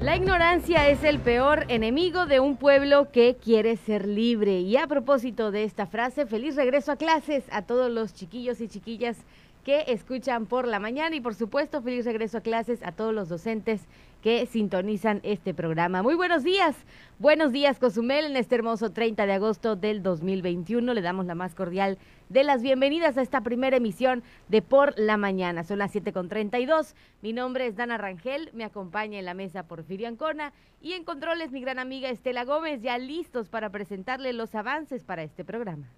La ignorancia es el peor enemigo de un pueblo que quiere ser libre. Y a propósito de esta frase, feliz regreso a clases a todos los chiquillos y chiquillas que escuchan por la mañana y por supuesto feliz regreso a clases a todos los docentes que sintonizan este programa. Muy buenos días, buenos días Cozumel en este hermoso 30 de agosto del 2021. Le damos la más cordial de las bienvenidas a esta primera emisión de Por la Mañana. Son las 7.32. Mi nombre es Dana Rangel, me acompaña en la mesa Porfirio Ancona y en controles mi gran amiga Estela Gómez, ya listos para presentarle los avances para este programa.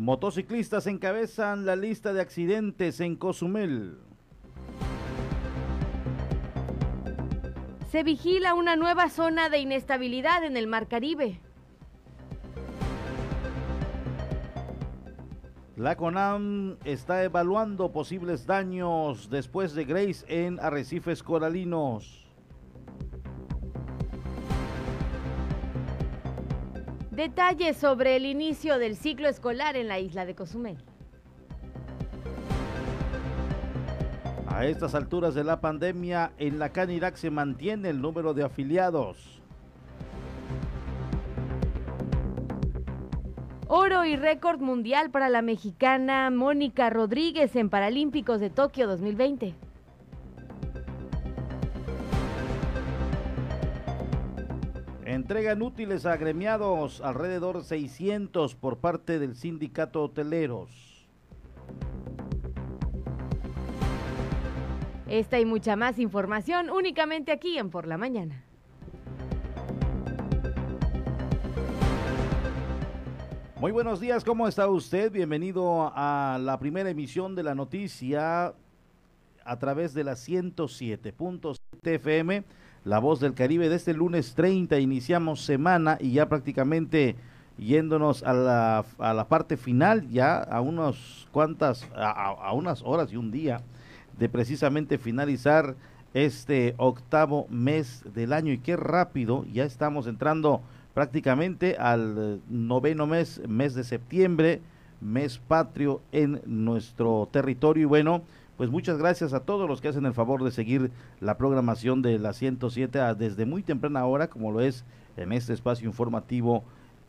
Motociclistas encabezan la lista de accidentes en Cozumel. Se vigila una nueva zona de inestabilidad en el Mar Caribe. La CONAM está evaluando posibles daños después de Grace en arrecifes coralinos. Detalles sobre el inicio del ciclo escolar en la isla de Cozumel. A estas alturas de la pandemia, en la Canirac se mantiene el número de afiliados. Oro y récord mundial para la mexicana Mónica Rodríguez en Paralímpicos de Tokio 2020. Entregan útiles a agremiados, alrededor 600 por parte del sindicato hoteleros. Esta y mucha más información únicamente aquí en Por la Mañana. Muy buenos días, ¿cómo está usted? Bienvenido a la primera emisión de la noticia a través de la 107.7 FM la Voz del Caribe. De este lunes 30 iniciamos semana y ya prácticamente yéndonos a la, a la parte final, ya a unas cuantas, a, unas horas y un día de precisamente finalizar este octavo mes del año y qué rápido, ya estamos entrando prácticamente al noveno mes, mes de septiembre, mes patrio en nuestro territorio y bueno, pues muchas gracias a todos los que hacen el favor de seguir la programación de la 107 desde muy temprana hora, como lo es en este espacio informativo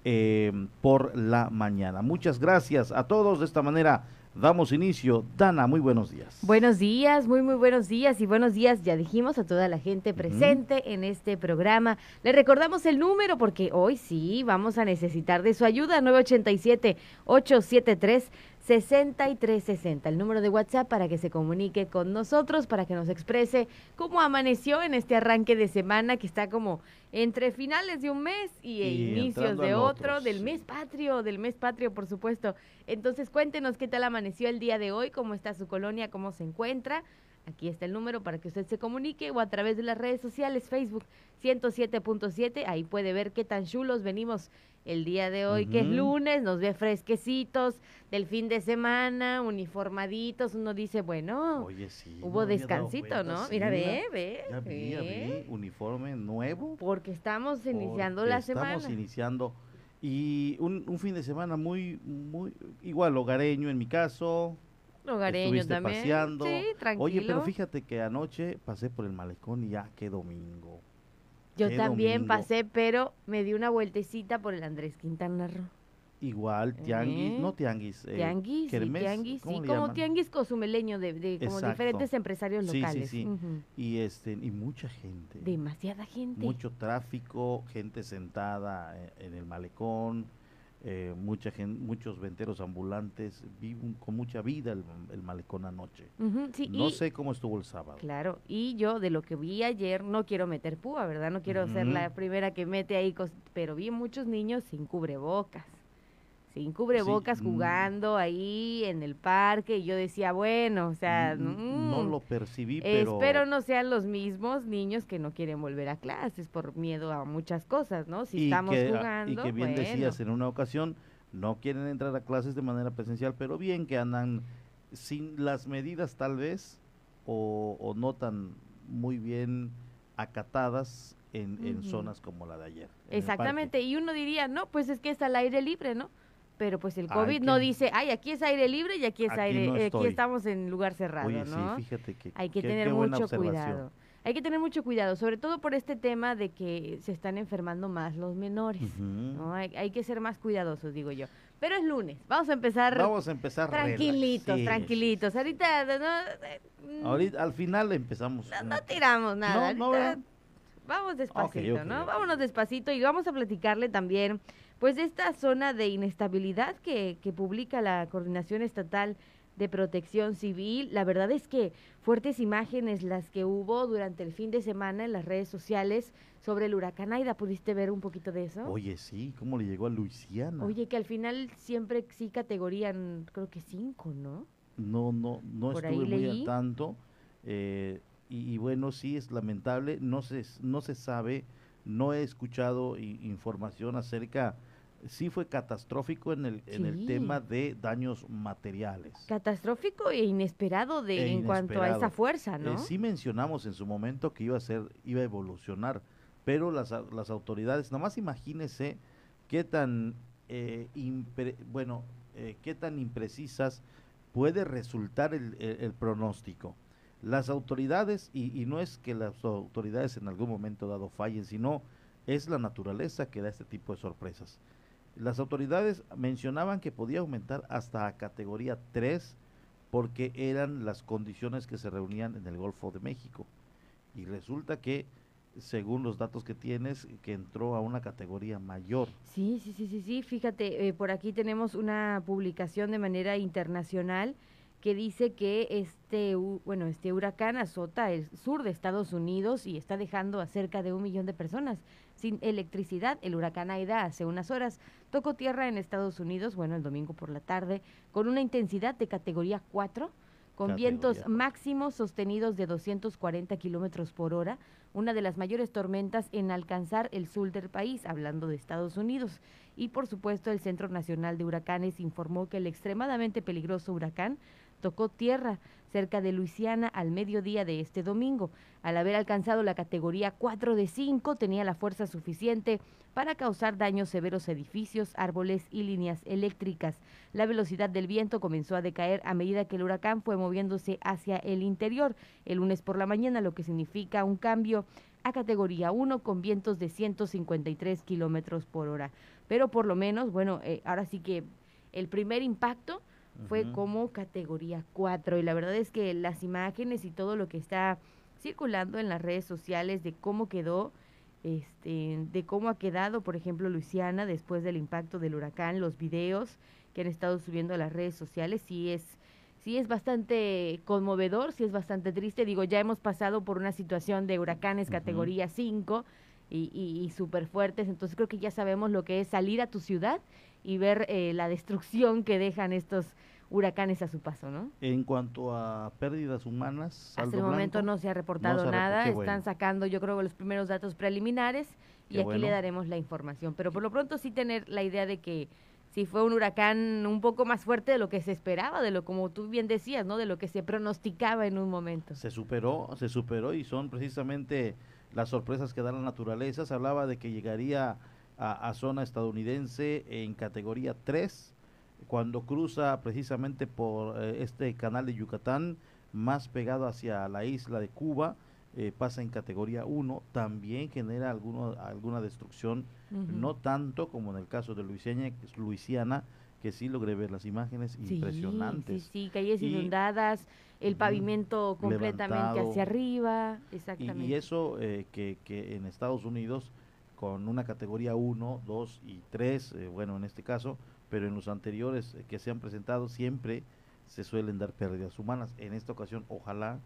eh, por la mañana. Muchas gracias a todos. De esta manera damos inicio. Dana, muy buenos días. Buenos días, muy, muy buenos días y buenos días, ya dijimos, a toda la gente presente en este programa. Le recordamos el número porque hoy sí vamos a necesitar de su ayuda, 987-873. 6360, el número de WhatsApp para que se comunique con nosotros, para que nos exprese cómo amaneció en este arranque de semana que está como entre finales de un mes y, inicios de otro, del mes patrio, del mes patrio, por supuesto. Entonces, cuéntenos qué tal amaneció el día de hoy, cómo está su colonia, cómo se encuentra. Aquí está el número para que usted se comunique o a través de las redes sociales, Facebook 107.7, ahí puede ver qué tan chulos venimos el día de hoy, que es lunes, nos ve fresquecitos del fin de semana, uniformaditos, uno dice, bueno, hubo descansito, ¿no? Mira, ve, ve. Ya vi, uniforme nuevo. Porque estamos iniciando la semana. Estamos iniciando y un, un, fin de semana muy, muy, igual hogareño en mi caso. Hogareño también. Paseando. Sí, tranquilo. Oye, pero fíjate que anoche pasé por el malecón y ya, qué domingo. Yo también pasé, pero me di una vueltecita por el Andrés Quintana Roo. Igual, tianguis, no tianguis. Eh, tianguis, sí, tianguis, sí, como tianguis cosumeleño de, de como diferentes empresarios locales. Sí, sí, sí. Y este y mucha gente. Demasiada gente. Mucho tráfico, gente sentada eh, en el malecón, eh, mucha gente, muchos venteros ambulantes, viven con mucha vida el, malecón anoche. no sé cómo estuvo el sábado. Claro, y yo de lo que vi ayer, no quiero meter púa, ¿verdad? No quiero ser la primera que mete ahí, pero vi muchos niños sin cubrebocas sin cubrebocas mm. jugando ahí en el parque y yo decía, bueno, o sea, no mm, lo percibí, pero espero no sean los mismos niños que no quieren volver a clases por miedo a muchas cosas, ¿no? Si estamos ah, jugando, y que bien decías en una ocasión, no quieren entrar a clases de manera presencial, pero bien que andan sin las medidas tal vez o, o no tan muy bien acatadas en, en zonas como la de ayer. Exactamente, y uno diría, no, pues es que es al aire libre, ¿no? Pero pues el COVID no que- dice, ay, aquí es aire libre y aquí es Aquí aire, no eh, aquí estamos en lugar cerrado, Oye, ¿no? sí, fíjate que Hay que tener mucho cuidado. Hay que tener mucho cuidado, sobre todo por este tema de que se están enfermando más los menores. ¿no? Hay, hay que ser más cuidadosos, digo yo. Pero es lunes, vamos a empezar Vamos a empezar tranquilitos, sí, tranquilitos. Ahorita no, mm, Ahorita al final empezamos. no, no tiramos nada. No, no. Vamos despacito, ok, ¿no? ok. Vámonos despacito y vamos a platicarle también, pues, de esta zona de inestabilidad que, que publica la Coordinación Estatal de Protección Civil. La verdad es que fuertes imágenes las que hubo durante el fin de semana en las redes sociales sobre el huracán Aida. ¿Pudiste ver un poquito de eso? Oye, sí, ¿cómo le llegó a Luisiana? Oye, que al final siempre sí categorían, creo que cinco, ¿no? No, no, no Por estuve muy al tanto. eh, y, y bueno, sí es lamentable. No se, no se sabe, no he escuchado información acerca. Sí fue catastrófico en el, en el tema de daños materiales. Catastrófico e inesperado de, E en cuanto a esa fuerza, Eh, ¿no? sí mencionamos en su momento que iba a ser, iba a evolucionar, pero las, las autoridades, nada más imagínese qué tan, eh, impre- bueno, eh, qué tan imprecisas puede resultar el, el- el pronóstico. Las autoridades, y, y no es que las autoridades en algún momento dado fallen, sino es la naturaleza que da este tipo de sorpresas. Las autoridades mencionaban que podía aumentar hasta a categoría 3 porque eran las condiciones que se reunían en el Golfo de México. Y resulta que, según los datos que tienes, que entró a una categoría mayor. Sí, sí, sí, sí, sí. Fíjate, eh, por aquí tenemos una publicación de manera internacional que dice que este, bueno, este huracán azota el sur de Estados Unidos y está dejando a cerca de un millón de personas sin electricidad. El huracán Aida hace unas horas tocó tierra en Estados Unidos, bueno, el domingo por la tarde, con una intensidad de categoría 4, con Categoría vientos máximos sostenidos de 240 kilómetros por hora, una de las mayores tormentas en alcanzar el sur del país, hablando de Estados Unidos. Y por supuesto, el Centro Nacional de Huracanes informó que el extremadamente peligroso huracán tocó tierra cerca de Luisiana al mediodía de este domingo. Al haber alcanzado la categoría 4 de 5, tenía la fuerza suficiente para causar daños severos a edificios, árboles y líneas eléctricas. La velocidad del viento comenzó a decaer a medida que el huracán fue moviéndose hacia el interior el lunes por la mañana, lo que significa un cambio a categoría 1 con vientos de 153 kilómetros por hora. Pero por lo menos, bueno, eh, ahora sí que el primer impacto fue como categoría 4 y la verdad es que las imágenes y todo lo que está circulando en las redes sociales de cómo quedó este de cómo ha quedado por ejemplo Luisiana después del impacto del huracán los videos que han estado subiendo a las redes sociales sí es sí es bastante conmovedor sí es bastante triste. Digo ya hemos pasado por una situación de huracanes categoría 5 y, y, y súper fuertes entonces creo que ya sabemos lo que es salir a tu ciudad y ver eh, la destrucción que dejan estos huracanes a su paso, ¿no? En cuanto a pérdidas humanas, Hasta el momento blanco, no se ha reportado se ha repo- nada, están bueno. sacando yo creo los primeros datos preliminares y Qué aquí bueno. le daremos la información, pero por lo pronto sí tener la idea de que si fue un huracán un poco más fuerte de lo que se esperaba, de lo como tú bien decías, ¿no? De lo que se pronosticaba en un momento. se superó, se superó y son precisamente las sorpresas que da la naturaleza. Se hablaba de que llegaría a, a zona estadounidense en categoría 3 cuando cruza precisamente por eh, este canal de Yucatán más pegado hacia la isla de Cuba. eh, pasa en categoría 1, también genera alguno, alguna destrucción, no tanto como en el caso de Luisiana, Luisiana que sí logré ver las imágenes Sí, impresionantes. Sí, sí, calles Y- inundadas, el pavimento completamente hacia arriba, Y, exactamente. y eso eh, que, que en Estados Unidos, con una categoría 1, 2 y 3, eh, bueno, en este caso, pero en los anteriores eh, que se han presentado siempre se suelen dar pérdidas humanas. En esta ocasión, ojalá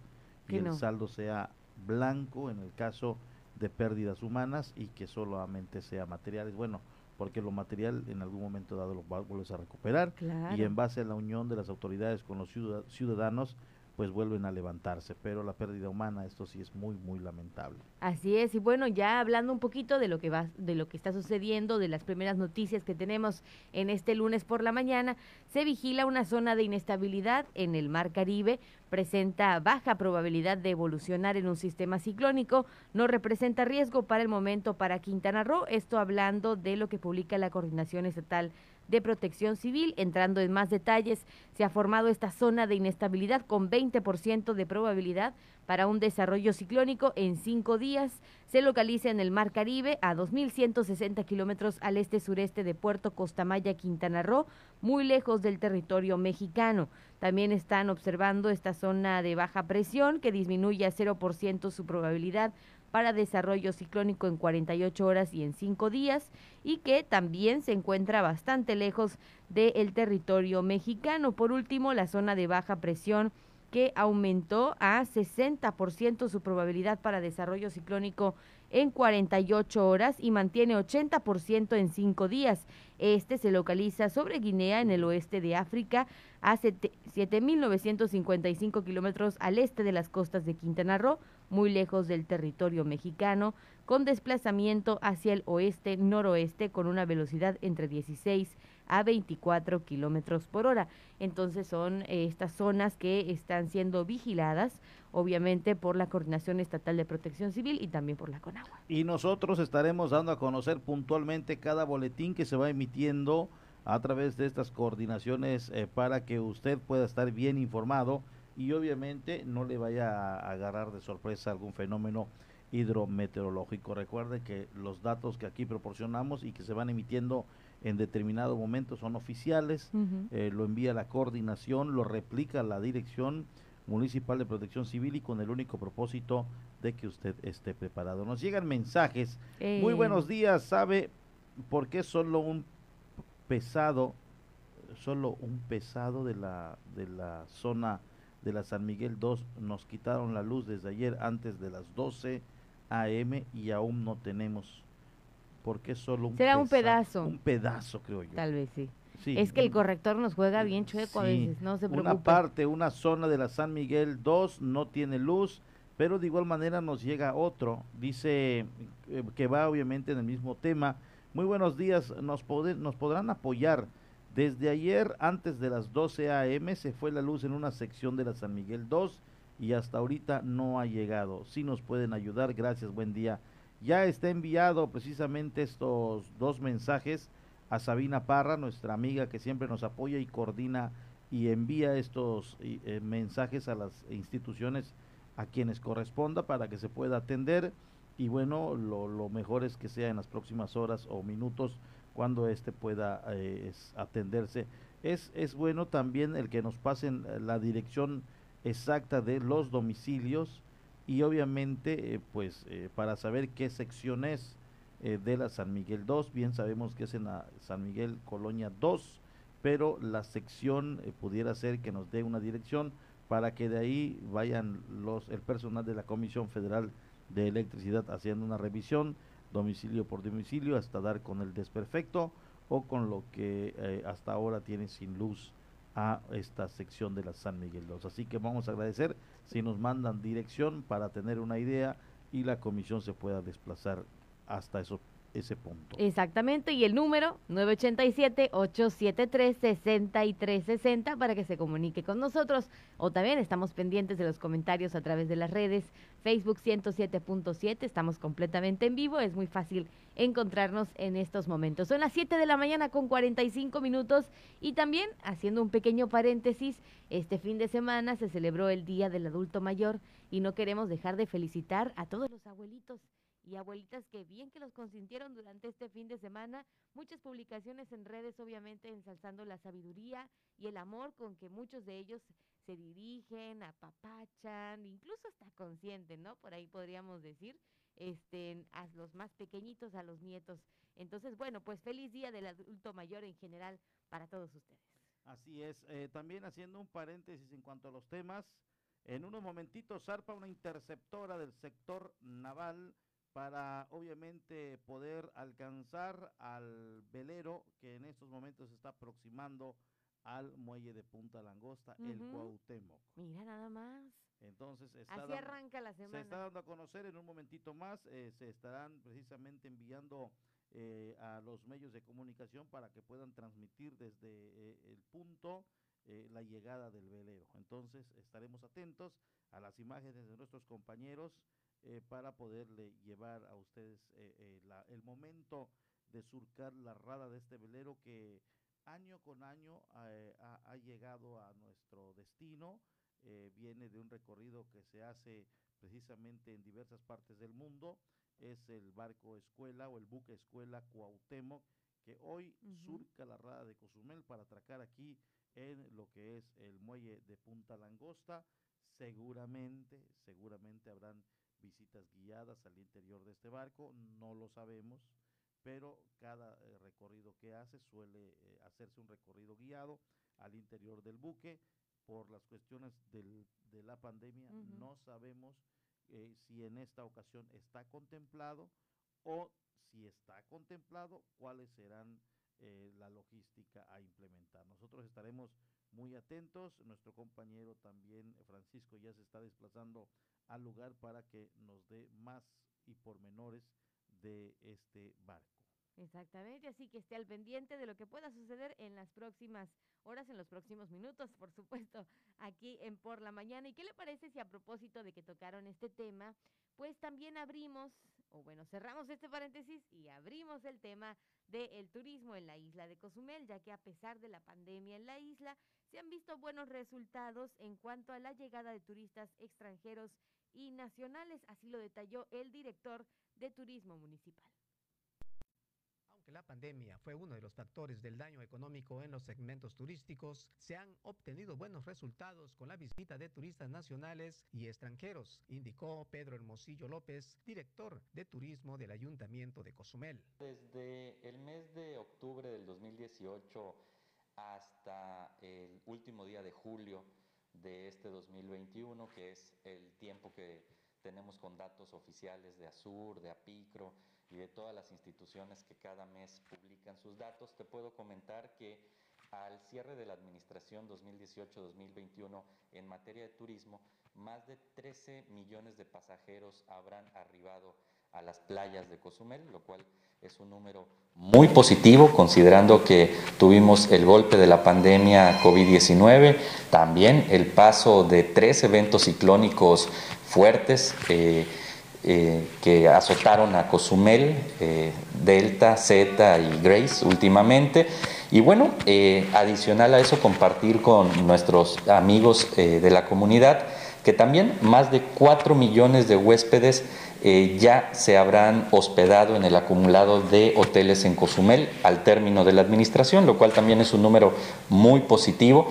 y Que el no. saldo sea blanco en el caso de pérdidas humanas y que solamente sea materiales. Bueno, porque lo material en algún momento dado lo vuelves a recuperar Claro. y en base a la unión de las autoridades con los ciudad- ciudadanos, pues vuelven a levantarse. Pero la pérdida humana, esto sí es muy, muy lamentable. Así es, y bueno, ya hablando un poquito de lo que va, de lo que está sucediendo, de las primeras noticias que tenemos en este lunes por la mañana, se vigila una zona de inestabilidad en el Mar Caribe, presenta baja probabilidad de evolucionar en un sistema ciclónico, no representa riesgo para el momento para Quintana Roo, esto hablando de lo que publica la Coordinación Estatal de Protección Civil. Entrando en más detalles, se ha formado esta zona de inestabilidad con 20% de probabilidad para un desarrollo ciclónico en cinco días. Se localiza en el Mar Caribe, a 2.160 kilómetros al este-sureste de Puerto Costamaya, Quintana Roo, muy lejos del territorio mexicano. También están observando esta zona de baja presión que disminuye a 0% su probabilidad para desarrollo ciclónico en 48 horas y en 5 días y que también se encuentra bastante lejos del territorio mexicano. Por último, la zona de baja presión que aumentó a 60% su probabilidad para desarrollo ciclónico en 48 horas y mantiene 80% en 5 días. Este se localiza sobre Guinea en el oeste de África a 7.955 kilómetros al este de las costas de Quintana Roo, muy lejos del territorio mexicano, con desplazamiento hacia el oeste-noroeste con una velocidad entre 16 a 24 kilómetros por hora. Entonces son eh, estas zonas que están siendo vigiladas, obviamente por la Coordinación Estatal de Protección Civil y también por la CONAGUA. Y nosotros estaremos dando a conocer puntualmente cada boletín que se va emitiendo a través de estas coordinaciones eh, para que usted pueda estar bien informado y obviamente no le vaya a agarrar de sorpresa algún fenómeno hidrometeorológico. Recuerde que los datos que aquí proporcionamos y que se van emitiendo en determinado momento son oficiales, eh, lo envía la coordinación, lo replica la Dirección Municipal de Protección Civil y con el único propósito de que usted esté preparado. Nos llegan mensajes. Muy eh. buenos días, ¿sabe por qué solo un pesado, solo un pesado de la, de la zona de la San Miguel 2 nos quitaron la luz desde ayer antes de las 12 AM y aún no tenemos porque solo un será un pedazo. Un pedazo creo yo. Tal vez sí, es que el corrector nos juega bien chueco a veces no se preocupe. una parte una zona de la San Miguel 2 no tiene luz pero de igual manera nos llega otro. Dice eh, que va obviamente en el mismo tema. Muy buenos días nos nos podrán apoyar desde ayer antes de las 12 a.m. se fue la luz en una sección de la San Miguel 2 y hasta ahorita no ha llegado. Si nos pueden ayudar gracias buen día ya está enviado precisamente estos dos mensajes a Sabina Parra, nuestra amiga que siempre nos apoya y coordina y envía estos eh, mensajes a las instituciones a quienes corresponda para que se pueda atender y bueno, lo, mejor es que sea en las próximas horas o minutos cuando éste pueda eh, atenderse. Es, es bueno también el que nos pasen la dirección exacta de los domicilios y obviamente eh, pues eh, para saber qué sección es eh, de la San Miguel 2, bien sabemos que es en la San Miguel Colonia 2, pero la sección pudiera ser que nos dé una dirección para que de ahí vayan los el personal de la Comisión Federal de Electricidad haciendo una revisión domicilio por domicilio hasta dar con el desperfecto o con lo que hasta ahora tiene sin luz a esta sección de la San Miguel 2. Así que vamos a agradecer si nos mandan dirección para tener una idea y la comisión se pueda desplazar hasta eso ese punto. Exactamente, y el número 987-873-6360 para que se comunique con nosotros. O también estamos pendientes de los comentarios a través de las redes Facebook 107.7, estamos completamente en vivo, es muy fácil encontrarnos en estos momentos. Son las 7 de la mañana con 45 minutos y también, haciendo un pequeño paréntesis, este fin de semana se celebró el Día del Adulto Mayor y no queremos dejar de felicitar a todos los abuelitos y abuelitas que bien que los consintieron durante este fin de semana. Muchas publicaciones en redes, obviamente, ensalzando la sabiduría y el amor con que muchos de ellos se dirigen, apapachan, incluso hasta consienten, ¿no? Por ahí podríamos decir, este, a los más pequeñitos, a los nietos. Entonces, bueno, pues feliz día del adulto mayor en general para todos ustedes. Así es. Eh, también haciendo un paréntesis en cuanto a los temas, en unos momentitos zarpa una interceptora del sector naval para obviamente poder alcanzar al velero que en estos momentos se está aproximando al muelle de Punta Langosta, el Cuauhtémoc. Mira nada más. Entonces, así arranca la semana. Se está dando a conocer en un momentito más, eh, se estarán precisamente enviando eh, a los medios de comunicación para que puedan transmitir desde eh, el punto la llegada del velero. Entonces, estaremos atentos a las imágenes de nuestros compañeros eh, para poderle llevar a ustedes eh, eh, el momento de surcar la rada de este velero que año con año eh, ha, llegado a nuestro destino, eh, viene de un recorrido que se hace precisamente en diversas partes del mundo, es el barco escuela o el buque escuela Cuauhtémoc, que hoy surca la rada de Cozumel para atracar aquí en lo que es el muelle de Punta Langosta. Seguramente, seguramente habrán visitas guiadas al interior de este barco, no lo sabemos, pero cada eh, recorrido que hace suele eh, hacerse un recorrido guiado al interior del buque. Por las cuestiones del, de la pandemia, no sabemos eh, si en esta ocasión está contemplado o si está contemplado, cuáles serán la logística a implementar. Nosotros estaremos muy atentos. Nuestro compañero también, Francisco, ya se está desplazando al lugar para que nos dé más y pormenores de este barco. Exactamente, así que esté al pendiente de lo que pueda suceder en las próximas horas, en los próximos minutos, por supuesto, aquí en Por la Mañana. ¿Y qué le parece si a propósito de que tocaron este tema, pues también abrimos, o bueno, cerramos este paréntesis y abrimos el tema del turismo en la isla de Cozumel, ya que a pesar de la pandemia en la isla, se han visto buenos resultados en cuanto a la llegada de turistas extranjeros y nacionales, así lo detalló el director de Turismo Municipal la pandemia fue uno de los factores del daño económico en los segmentos turísticos, se han obtenido buenos resultados con la visita de turistas nacionales y extranjeros, indicó Pedro Hermosillo López, director de turismo del Ayuntamiento de Cozumel. Desde el mes de octubre del 2018 hasta el último día de julio de este 2021, que es el tiempo que tenemos con datos oficiales de ASUR, de APICRO, y de todas las instituciones que cada mes publican sus datos, te puedo comentar que al cierre de la administración 2018-2021 en materia de turismo, más de 13 millones de pasajeros habrán arribado a las playas de Cozumel, lo cual es un número muy positivo considerando que tuvimos el golpe de la pandemia COVID-19, también el paso de tres eventos ciclónicos fuertes. Eh, eh, que azotaron a Cozumel, eh, Delta, Z y Grace últimamente. Y bueno, adicional a eso, compartir con nuestros amigos de la comunidad que también más de 4 millones de huéspedes ya se habrán hospedado en el acumulado de hoteles en Cozumel al término de la administración, lo cual también es un número muy positivo.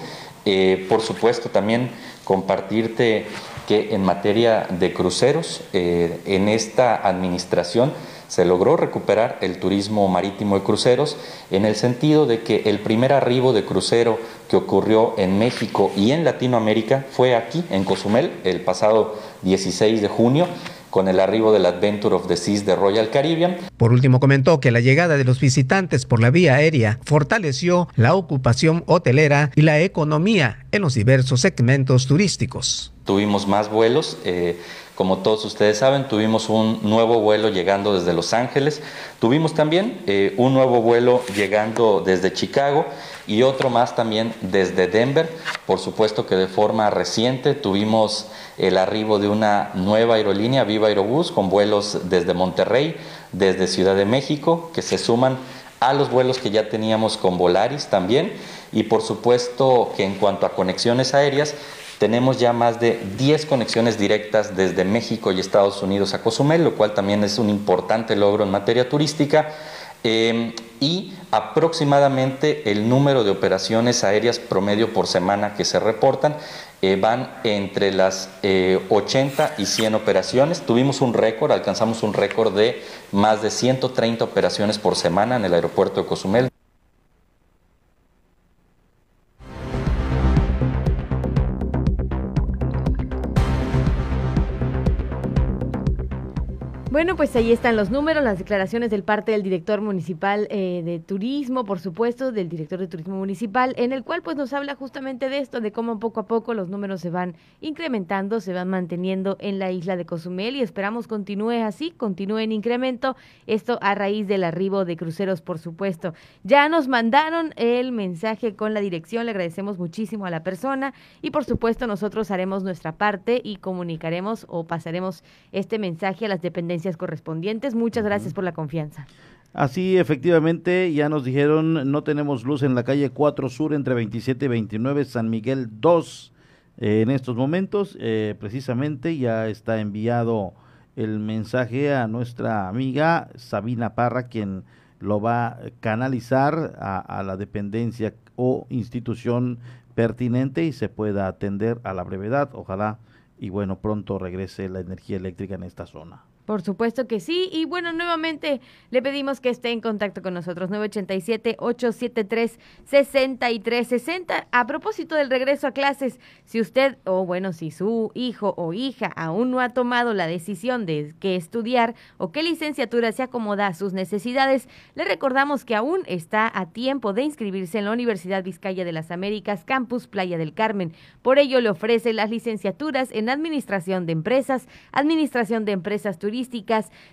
por supuesto, también compartirte que en materia de cruceros, eh, en esta administración se logró recuperar el turismo marítimo de cruceros en el sentido de que el primer arribo de crucero que ocurrió en México y en Latinoamérica fue aquí, en Cozumel, el pasado 16 de junio, con el arribo del Adventure of the Seas de Royal Caribbean. Por último, comentó que la llegada de los visitantes por la vía aérea fortaleció la ocupación hotelera y la economía en los diversos segmentos turísticos. Tuvimos más vuelos. Eh, como todos ustedes saben, tuvimos un nuevo vuelo llegando desde Los Ángeles. Tuvimos también eh, un nuevo vuelo llegando desde Chicago y otro más también desde Denver. Por supuesto que de forma reciente tuvimos el arribo de una nueva aerolínea, Viva Aerobús, con vuelos desde Monterrey, desde Ciudad de México, que se suman a los vuelos que ya teníamos con Volaris también. Y por supuesto que en cuanto a conexiones aéreas, tenemos ya más de 10 conexiones directas desde México y Estados Unidos a Cozumel, lo cual también es un importante logro en materia turística. Em, y aproximadamente el número de operaciones aéreas promedio por semana que se reportan eh, van entre las 80 eh, y 100 operaciones. Tuvimos un récord, alcanzamos un récord de más de 130 operaciones por semana en el aeropuerto de Cozumel. Bueno, pues ahí están los números, las declaraciones del parte del director municipal eh, de turismo, por supuesto, del director de turismo municipal, en el cual pues nos habla justamente de esto, de cómo poco a poco los números se van incrementando, se van manteniendo en la isla de Cozumel y esperamos continúe así, continúe en incremento, esto a raíz del arribo de cruceros, por supuesto. Ya nos mandaron el mensaje con la dirección, le agradecemos muchísimo a la persona y por supuesto nosotros haremos nuestra parte y comunicaremos o pasaremos este mensaje a las dependencias correspondientes. Muchas gracias por la confianza. Así, efectivamente, ya nos dijeron, no tenemos luz en la calle 4 Sur entre 27 y 29, San Miguel 2. Eh, en estos momentos, eh, precisamente, ya está enviado el mensaje a nuestra amiga Sabina Parra, quien lo va a canalizar a, a la dependencia o institución pertinente y se pueda atender a la brevedad. Ojalá y bueno, pronto regrese la energía eléctrica en esta zona. Por supuesto que sí. Y bueno, nuevamente le pedimos que esté en contacto con nosotros. 987-873-6360. A propósito del regreso a clases, si usted, o bueno, si su hijo o hija aún no ha tomado la decisión de qué estudiar o qué licenciatura se acomoda a sus necesidades, le recordamos que aún está a tiempo de inscribirse en la Universidad Vizcaya de las Américas, Campus Playa del Carmen. Por ello, le ofrece las licenciaturas en Administración de Empresas, Administración de Empresas Turísticas,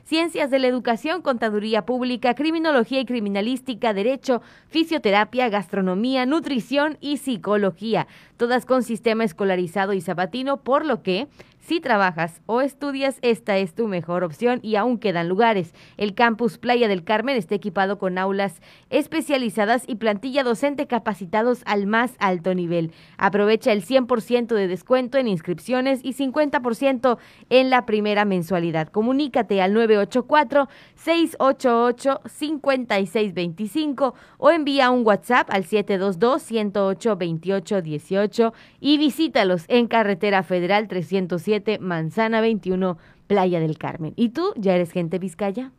ciencias de la educación, contaduría pública, criminología y criminalística, derecho, fisioterapia, gastronomía, nutrición y psicología, todas con sistema escolarizado y sabatino, por lo que si trabajas o estudias, esta es tu mejor opción y aún quedan lugares. El campus Playa del Carmen está equipado con aulas especializadas y plantilla docente capacitados al más alto nivel. Aprovecha el 100% de descuento en inscripciones y 50% en la primera mensualidad. Comunícate al 984-688-5625 o envía un WhatsApp al 722-108-2818 y visítalos en Carretera Federal 307 Manzana 21, Playa del Carmen. ¿Y tú ya eres gente Vizcaya?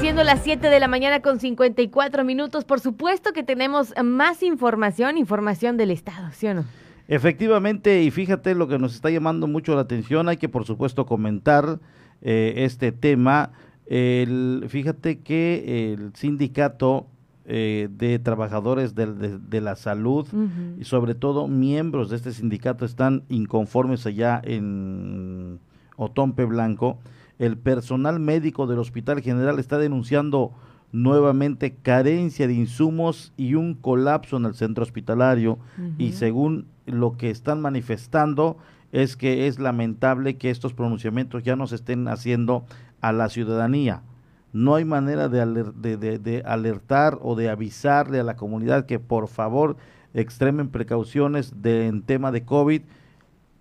Siendo las 7 de la mañana con 54 minutos, por supuesto que tenemos más información, información del Estado, ¿sí o no? Efectivamente, y fíjate lo que nos está llamando mucho la atención, hay que por supuesto comentar eh, este tema el, fíjate que el sindicato eh, de trabajadores de, la salud y sobre todo miembros de este sindicato están inconformes allá en Otompe Blanco. El personal médico del Hospital General está denunciando nuevamente carencia de insumos y un colapso en el centro hospitalario. Y según lo que están manifestando es que es lamentable que estos pronunciamientos ya no se estén haciendo a la ciudadanía. No hay manera de, alertar o de avisarle a la comunidad que por favor extremen precauciones de, en tema de COVID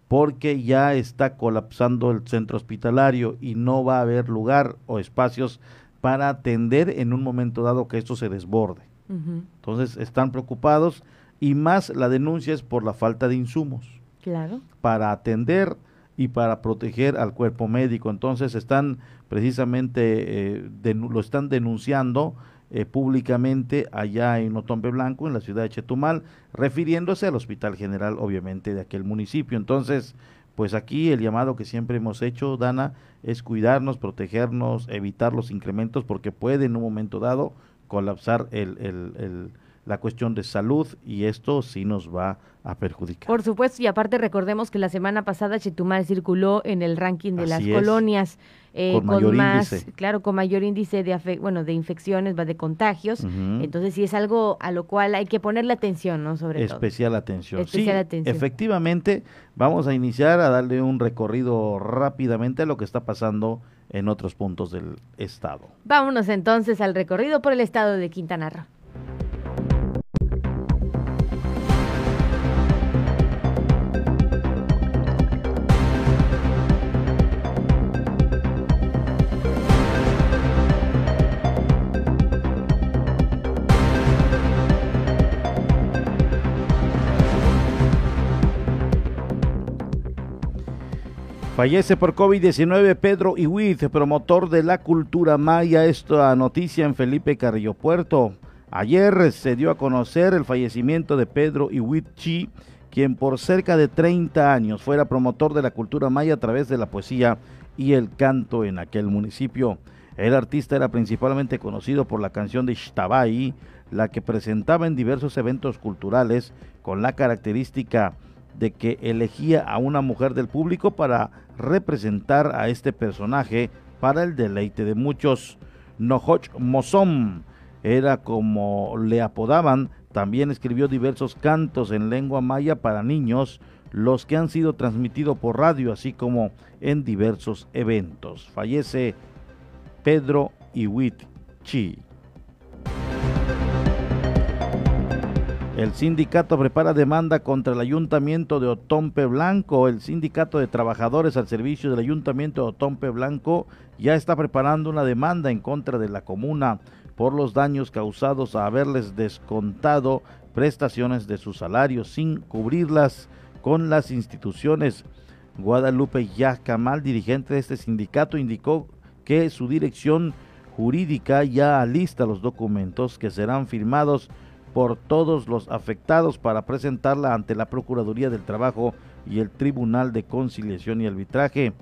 porque ya está colapsando el centro hospitalario y no va a haber lugar o espacios para atender en un momento dado que esto se desborde. Entonces están preocupados y más la denuncia es por la falta de insumos. Claro. Para atender y para proteger al cuerpo médico. Entonces están precisamente, eh, lo están denunciando eh, públicamente allá en Otompe Blanco, en la ciudad de Chetumal, refiriéndose al Hospital General, obviamente, de aquel municipio. Entonces, pues aquí el llamado que siempre hemos hecho, Dana, es cuidarnos, protegernos, evitar los incrementos, porque puede en un momento dado colapsar el, el, el la cuestión de salud y esto sí nos va a perjudicar. Por supuesto, y aparte recordemos que la semana pasada Chetumal circuló en el ranking de las colonias eh, con, más, claro, con mayor índice de bueno, de infecciones, de contagios. Entonces sí es algo a lo cual hay que ponerle atención, ¿no? Sobre Especial atención. Especial atención. Efectivamente, vamos a iniciar a darle un recorrido rápidamente a lo que está pasando en otros puntos del estado. Vámonos entonces al recorrido por el estado de Quintana Roo. Fallece por COVID-19 Pedro Iwit, promotor de la cultura maya. Esta noticia en Felipe Carrillo Puerto. Ayer se dio a conocer el fallecimiento de Pedro Iwit Chi, quien por cerca de 30 años fuera promotor de la cultura maya a través de la poesía y el canto en aquel municipio. El artista era principalmente conocido por la canción de Xtabay, la que presentaba en diversos eventos culturales con la característica de que elegía a una mujer del público para representar a este personaje para el deleite de muchos. Nohoch Mosom era como le apodaban También escribió diversos cantos en lengua maya para niños, los que han sido transmitidos por radio, así como en diversos eventos. Fallece Pedro Iwit Chi. El sindicato prepara demanda contra el ayuntamiento de Otompe Blanco. El sindicato de trabajadores al servicio del ayuntamiento de Otompe Blanco ya está preparando una demanda en contra de la comuna por los daños causados a haberles descontado prestaciones de sus salarios sin cubrirlas con las instituciones. Guadalupe Yacamal, dirigente de este sindicato, indicó que su dirección jurídica ya alista los documentos que serán firmados por todos los afectados para presentarla ante la Procuraduría del Trabajo y el Tribunal de Conciliación y Arbitraje.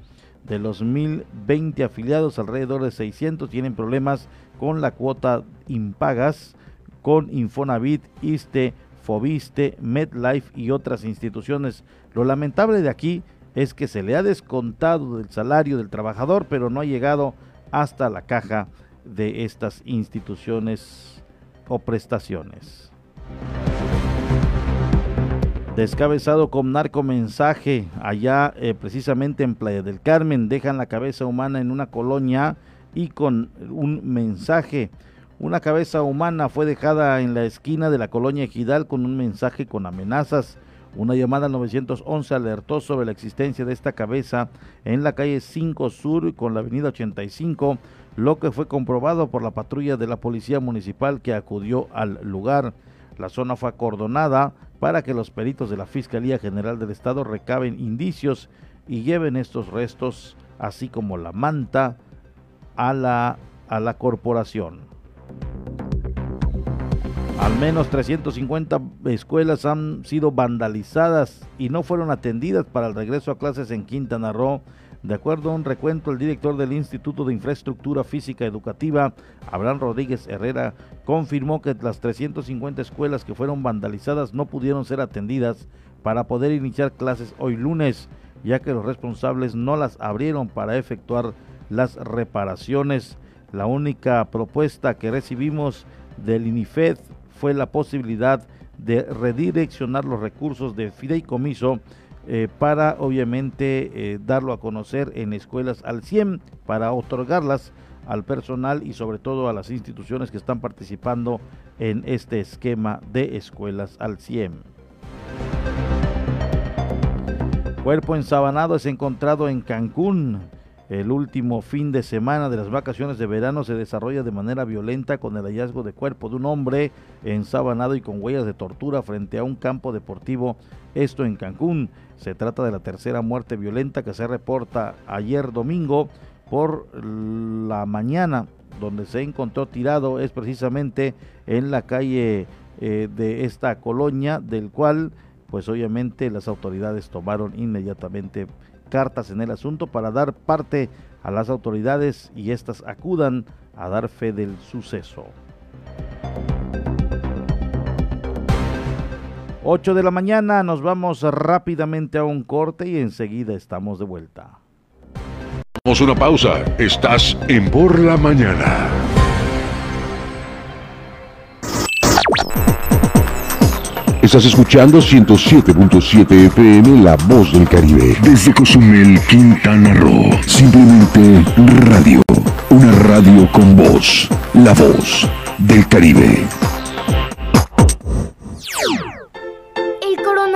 De los 1020 afiliados, alrededor de 600 tienen problemas con la cuota impagas con Infonavit, ISTE, Fobiste, MedLife y otras instituciones. Lo lamentable de aquí es que se le ha descontado del salario del trabajador, pero no ha llegado hasta la caja de estas instituciones o prestaciones. Descabezado con narcomensaje allá eh, precisamente en Playa del Carmen, dejan la cabeza humana en una colonia y con un mensaje. Una cabeza humana fue dejada en la esquina de la colonia Ejidal con un mensaje con amenazas. Una llamada al 911 alertó sobre la existencia de esta cabeza en la calle 5 Sur con la avenida 85, lo que fue comprobado por la patrulla de la policía municipal que acudió al lugar. La zona fue acordonada para que los peritos de la Fiscalía General del Estado recaben indicios y lleven estos restos, así como la manta, a la, a la corporación. Al menos 350 escuelas han sido vandalizadas y no fueron atendidas para el regreso a clases en Quintana Roo. De acuerdo a un recuento, el director del Instituto de Infraestructura Física Educativa, Abraham Rodríguez Herrera, confirmó que las 350 escuelas que fueron vandalizadas no pudieron ser atendidas para poder iniciar clases hoy lunes, ya que los responsables no las abrieron para efectuar las reparaciones. La única propuesta que recibimos del INIFED fue la posibilidad de redireccionar los recursos de fideicomiso eh, para obviamente eh, darlo a conocer en escuelas al 100 para otorgarlas al personal y sobre todo a las instituciones que están participando en este esquema de escuelas al 100. Cuerpo ensabanado es encontrado en Cancún. El último fin de semana de las vacaciones de verano se desarrolla de manera violenta con el hallazgo de cuerpo de un hombre ensabanado y con huellas de tortura frente a un campo deportivo, esto en Cancún. Se trata de la tercera muerte violenta que se reporta ayer domingo por la mañana, donde se encontró tirado es precisamente en la calle eh, de esta colonia, del cual pues obviamente las autoridades tomaron inmediatamente cartas en el asunto para dar parte a las autoridades y éstas acudan a dar fe del suceso. 8 de la mañana, nos vamos rápidamente a un corte y enseguida estamos de vuelta. Vamos una pausa, estás en Por la Mañana. Estás escuchando 107.7 FM La Voz del Caribe. Desde Cozumel, Quintana Roo. Simplemente radio. Una radio con voz. La Voz del Caribe.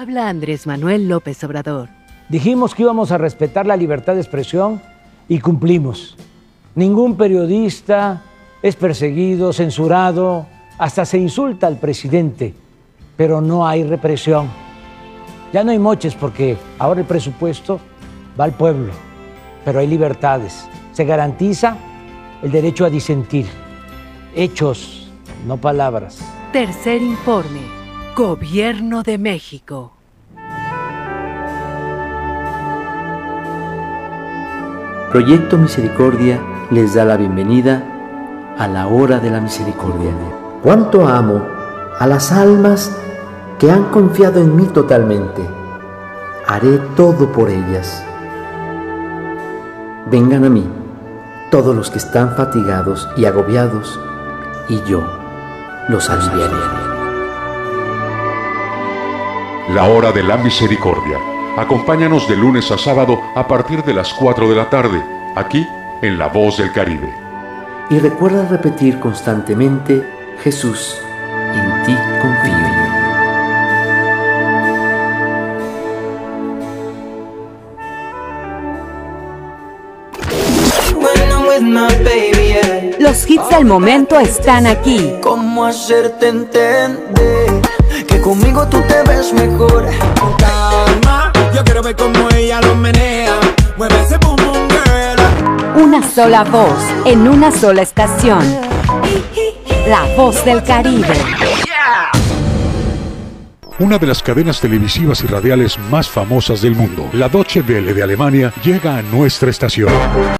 Habla Andrés Manuel López Obrador. Dijimos que íbamos a respetar la libertad de expresión y cumplimos. Ningún periodista es perseguido, censurado, hasta se insulta al presidente, pero no hay represión. Ya no hay moches porque ahora el presupuesto va al pueblo, pero hay libertades. Se garantiza el derecho a disentir. Hechos, no palabras. Tercer informe. Gobierno de México. Proyecto Misericordia les da la bienvenida a la hora de la misericordia. Cuánto amo a las almas que han confiado en mí totalmente. Haré todo por ellas. Vengan a mí todos los que están fatigados y agobiados, y yo los aliviaré. La hora de la misericordia. Acompáñanos de lunes a sábado a partir de las 4 de la tarde, aquí en La Voz del Caribe. Y recuerda repetir constantemente, Jesús, en ti confío. Los hits del momento están aquí. ¿Cómo hacerte entender conmigo tú te ves mejor? Calma, yo quiero ver cómo ella lo menea. Mueve ese boom boom girl. Una sola voz en una sola estación. La voz del Caribe. Una de las cadenas televisivas y radiales más famosas del mundo, la Deutsche Welle de Alemania, llega a nuestra estación.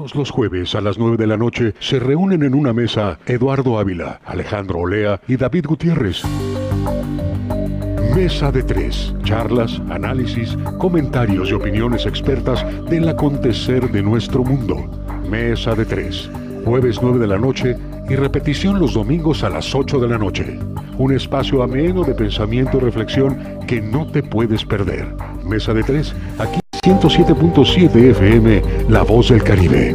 Todos los jueves a las 9 de la noche se reúnen en una mesa Eduardo Ávila, Alejandro Olea y David Gutiérrez. Mesa de tres. Charlas, análisis, comentarios y opiniones expertas del acontecer de nuestro mundo. Mesa de tres. Jueves 9 de la noche y repetición los domingos a las 8 de la noche. Un espacio ameno de pensamiento y reflexión que no te puedes perder. Mesa de tres, aquí 107.7 FM, La Voz del Caribe.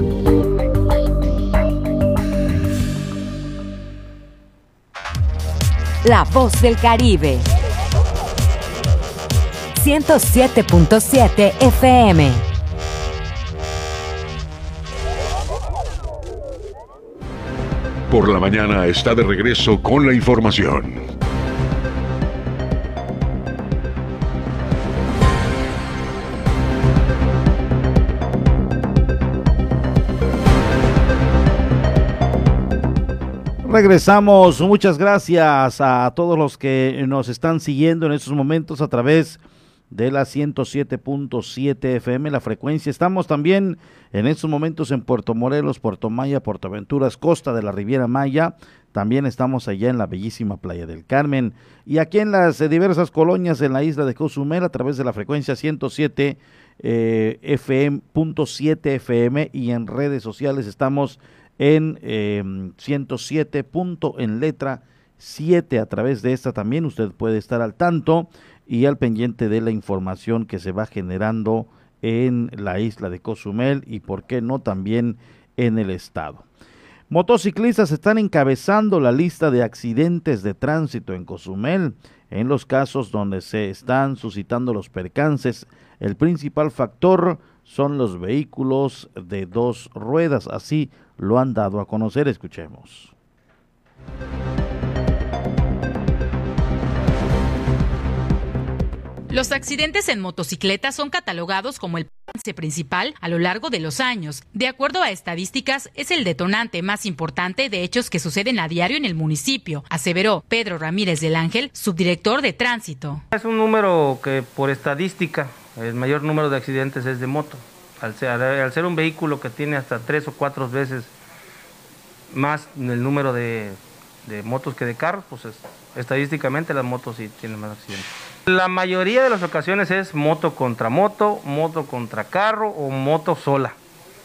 La voz del Caribe. 107.7 FM. Por la mañana está de regreso con la información. Regresamos, muchas gracias a todos los que nos están siguiendo en estos momentos a través de la 107.7 FM, la frecuencia. Estamos también en estos momentos en Puerto Morelos, Puerto Maya, Puerto Aventuras, Costa de la Riviera Maya. También estamos allá en la bellísima Playa del Carmen y aquí en las eh, diversas colonias en la isla de Cozumel a través de la frecuencia 107 eh, FM, punto 7 FM y en redes sociales estamos en eh, 107 punto en letra 7 a través de esta también usted puede estar al tanto y al pendiente de la información que se va generando en la isla de Cozumel y por qué no también en el estado. Motociclistas están encabezando la lista de accidentes de tránsito en Cozumel. En los casos donde se están suscitando los percances, el principal factor son los vehículos de dos ruedas. Así lo han dado a conocer. Escuchemos. Los accidentes en motocicleta son catalogados como el avance principal a lo largo de los años. De acuerdo a estadísticas, es el detonante más importante de hechos que suceden a diario en el municipio, aseveró Pedro Ramírez del Ángel, subdirector de tránsito. Es un número que por estadística, el mayor número de accidentes es de moto. Al ser, al ser un vehículo que tiene hasta tres o cuatro veces más el número de, motos que de carros, pues es, estadísticamente las motos sí tienen más accidentes. La mayoría de las ocasiones es moto contra moto, moto contra carro o moto sola.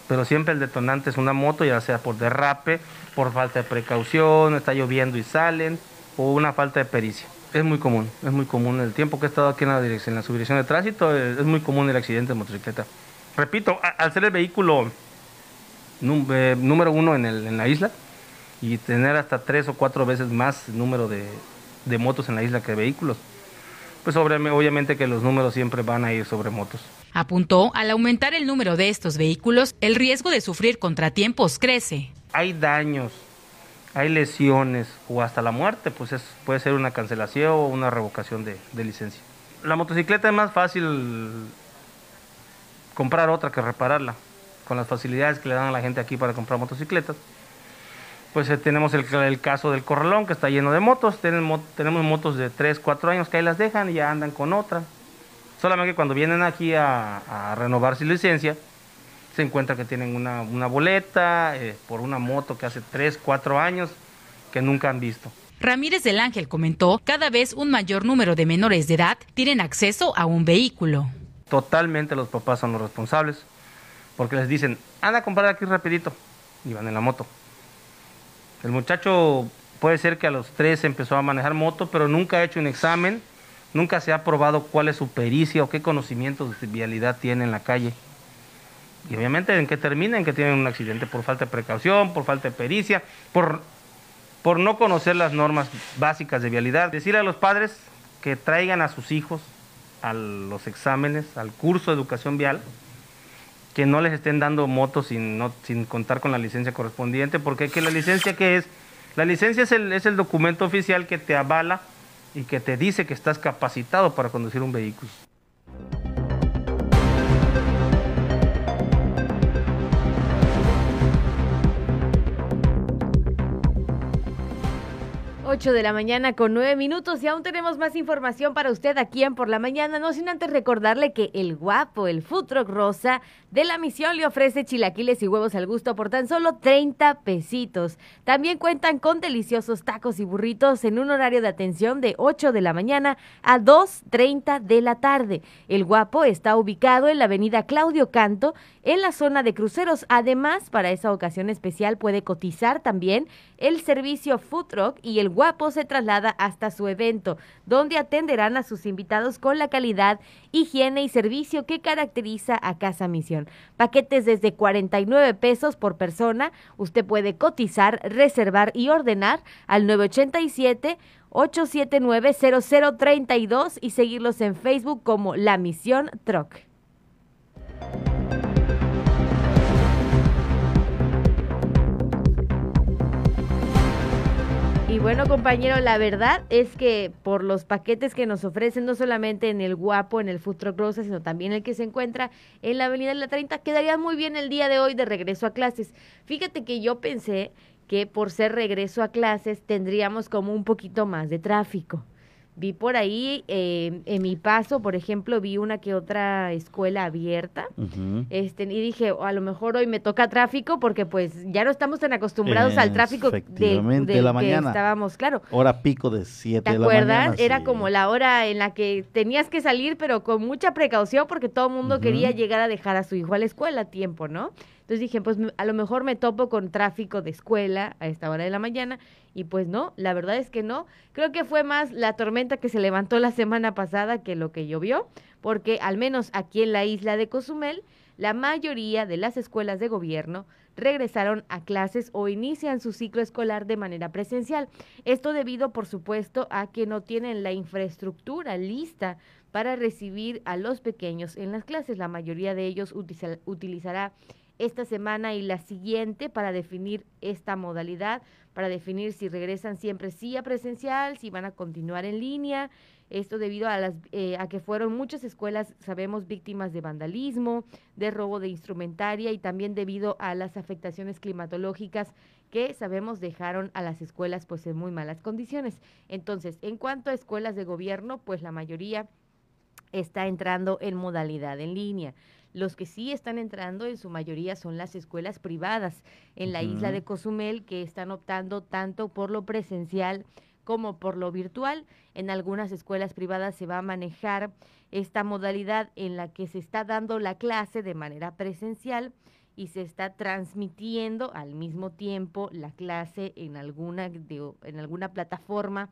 pero siempre el detonante es una moto, ya sea por derrape, por falta de precaución, está lloviendo y salen, o una falta de pericia. Es muy común, es muy común. El tiempo que he estado aquí en la, dirección, en la subdirección de tránsito, es muy común el accidente de motocicleta. Repito, a- al ser el vehículo num- eh, número uno en, el- en la isla y tener hasta tres o cuatro veces más número de, de motos en la isla que vehículos, pues sobre- obviamente que los números siempre van a ir sobre motos. Apuntó, al aumentar el número de estos vehículos, el riesgo de sufrir contratiempos crece. Hay daños, hay lesiones o hasta la muerte, pues es, puede ser una cancelación o una revocación de, de licencia. La motocicleta es más fácil comprar otra que repararla, con las facilidades que le dan a la gente aquí para comprar motocicletas. Pues eh, tenemos el, el caso del corralón que está lleno de motos, tienen mo- tenemos motos de 3, 4 años que ahí las dejan y ya andan con otra. Solamente que cuando vienen aquí a, a renovar su licencia, se encuentra que tienen una, una boleta eh, por una moto que hace 3, 4 años que nunca han visto. Ramírez del Ángel comentó, cada vez un mayor número de menores de edad tienen acceso a un vehículo. Totalmente los papás son los responsables, porque les dicen, anda a comprar aquí rapidito, y van en la moto. El muchacho puede ser que a los 3 empezó a manejar moto, pero nunca ha hecho un examen, nunca se ha probado cuál es su pericia o qué conocimientos de vialidad tiene en la calle. Y obviamente en que termina, en que tienen un accidente por falta de precaución, por falta de pericia, por, por no conocer las normas básicas de vialidad. Decir a los padres que traigan a sus hijos a los exámenes, al curso de educación vial, que no les estén dando motos sin, no, sin contar con la licencia correspondiente, porque que la licencia que es, la licencia es el, es el documento oficial que te avala y que te dice que estás capacitado para conducir un vehículo. 8 de la mañana con 9 minutos y aún tenemos más información para usted aquí en Por la Mañana, no sin antes recordarle que el guapo, el food truck rosa de la misión le ofrece chilaquiles y huevos al gusto por tan solo 30 pesitos. También cuentan con deliciosos tacos y burritos en un horario de atención de 8 de la mañana a 2.30 de la tarde. El guapo está ubicado en la avenida Claudio Canto en la zona de cruceros. Además, para esa ocasión especial puede cotizar también el servicio Food Truck y el guapo se traslada hasta su evento, donde atenderán a sus invitados con la calidad, higiene y servicio que caracteriza a Casa Misión. Paquetes desde 49 pesos por persona. Usted puede cotizar, reservar y ordenar al 987 879-0032 y seguirlos en Facebook como La Misión Truck. Y bueno, compañero, la verdad es que por los paquetes que nos ofrecen, no solamente en el Guapo, en el Rosa, sino también el que se encuentra en la Avenida de la 30, quedaría muy bien el día de hoy de regreso a clases. Fíjate que yo pensé que por ser regreso a clases tendríamos como un poquito más de tráfico. Vi por ahí, eh, en mi paso, por ejemplo, vi una que otra escuela abierta. Este, y dije, "O a lo mejor hoy me toca tráfico porque pues ya no estamos tan acostumbrados al tráfico de, del la que mañana. estábamos, claro. Hora pico de 7 ¿Te de la acuerdas? mañana. Era sí. como la hora en la que tenías que salir, pero con mucha precaución porque todo el mundo quería llegar a dejar a su hijo a la escuela a tiempo, ¿no? Entonces dije, pues a lo mejor me topo con tráfico de escuela a esta hora de la mañana y pues no, la verdad es que no. Creo que fue más la tormenta que se levantó la semana pasada que lo que llovió, porque al menos aquí en la isla de Cozumel, la mayoría de las escuelas de gobierno regresaron a clases o inician su ciclo escolar de manera presencial. Esto debido, por supuesto, a que no tienen la infraestructura lista para recibir a los pequeños en las clases. La mayoría de ellos utiliza- utilizará esta semana y la siguiente para definir esta modalidad, para definir si regresan siempre sí a presencial, si van a continuar en línea. Esto debido a, las, eh, a que fueron muchas escuelas, sabemos, víctimas de vandalismo, de robo de instrumentaria y también debido a las afectaciones climatológicas que sabemos dejaron a las escuelas pues en muy malas condiciones. Entonces, en cuanto a escuelas de gobierno, pues la mayoría está entrando en modalidad en línea. Los que sí están entrando en su mayoría son las escuelas privadas en la isla de Cozumel que están optando tanto por lo presencial como por lo virtual. En algunas escuelas privadas se va a manejar esta modalidad en la que se está dando la clase de manera presencial y se está transmitiendo al mismo tiempo la clase en alguna, de- en alguna plataforma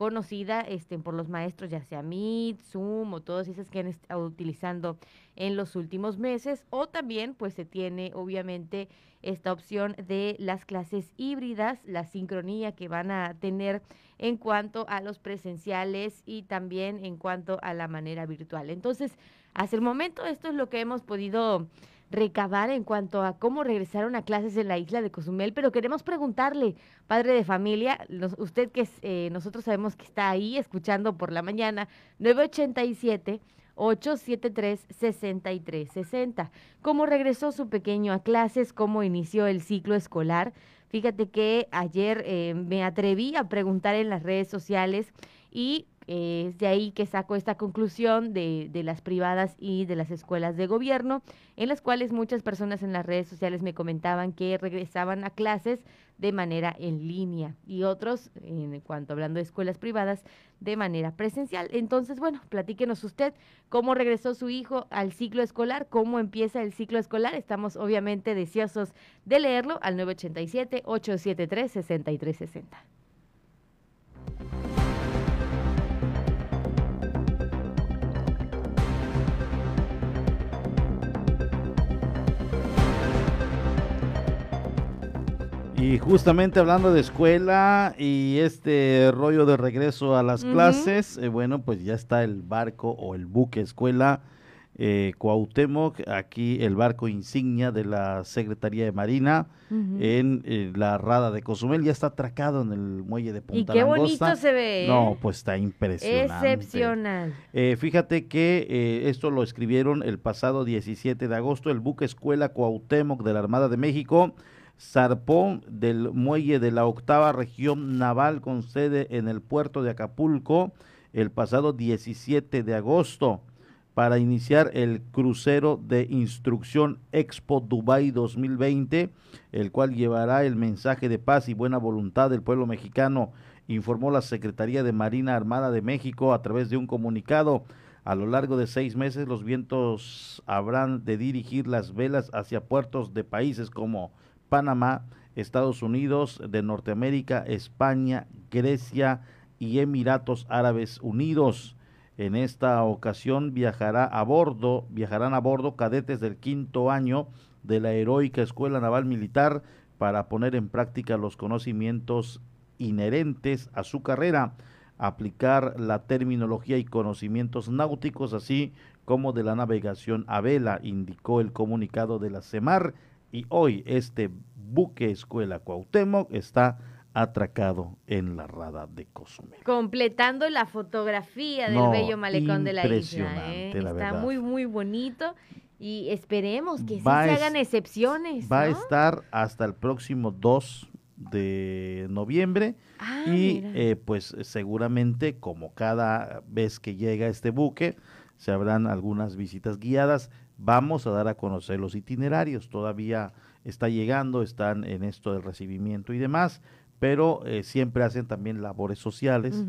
conocida este, por los maestros, ya sea Meet, Zoom o todas esas que han estado utilizando en los últimos meses, o también pues se tiene obviamente esta opción de las clases híbridas, la sincronía que van a tener en cuanto a los presenciales y también en cuanto a la manera virtual. Entonces, hasta el momento esto es lo que hemos podido recabar en cuanto a cómo regresaron a clases en la isla de Cozumel, pero queremos preguntarle, padre de familia, usted que es, eh, nosotros sabemos que está ahí escuchando por la mañana, 987 873 6360. ¿Cómo regresó su pequeño a clases? ¿Cómo inició el ciclo escolar? Fíjate que ayer eh, me atreví a preguntar en las redes sociales y es de ahí que saco esta conclusión de, de las privadas y de las escuelas de gobierno, en las cuales muchas personas en las redes sociales me comentaban que regresaban a clases de manera en línea y otros, en cuanto hablando de escuelas privadas, de manera presencial. Entonces, bueno, platíquenos usted cómo regresó su hijo al ciclo escolar, cómo empieza el ciclo escolar. Estamos obviamente deseosos de leerlo al 987-873-6360. Y justamente hablando de escuela y este rollo de regreso a las clases, eh, bueno, pues ya está el barco o el buque escuela eh, Cuauhtémoc, aquí el barco insignia de la Secretaría de Marina en eh, la Rada de Cozumel, ya está atracado en el muelle de Punta Y qué Langosta. bonito se ve. ¿eh? No, pues está impresionante. Excepcional. Eh, fíjate que eh, esto lo escribieron el pasado 17 de agosto. El buque escuela Cuauhtémoc de la Armada de México zarpó del muelle de la octava región naval con sede en el puerto de Acapulco el pasado 17 de agosto para iniciar el crucero de instrucción Expo Dubai 2020, el cual llevará el mensaje de paz y buena voluntad del pueblo mexicano, informó la Secretaría de Marina Armada de México a través de un comunicado. A lo largo de seis meses los vientos habrán de dirigir las velas hacia puertos de países como Panamá, Estados Unidos de Norteamérica, España, Grecia y Emiratos Árabes Unidos. En esta ocasión viajará a bordo, viajarán a bordo cadetes del quinto año de la heroica Escuela Naval Militar para poner en práctica los conocimientos inherentes a su carrera, aplicar la terminología y conocimientos náuticos, así como de la navegación a vela, indicó el comunicado de la CEMAR, y hoy este buque escuela Cuauhtémoc está atracado en la rada de Cozumel. Completando la fotografía del No, bello malecón de la isla. ¿eh? la Está verdad. muy, muy bonito y esperemos que sí se hagan excepciones. Va a estar hasta el próximo 2 de noviembre Ah, y eh, pues seguramente como cada vez que llega este buque se habrán algunas visitas guiadas. Vamos a dar a conocer los itinerarios. Todavía está llegando, están en esto del recibimiento y demás, pero eh, siempre hacen también labores sociales.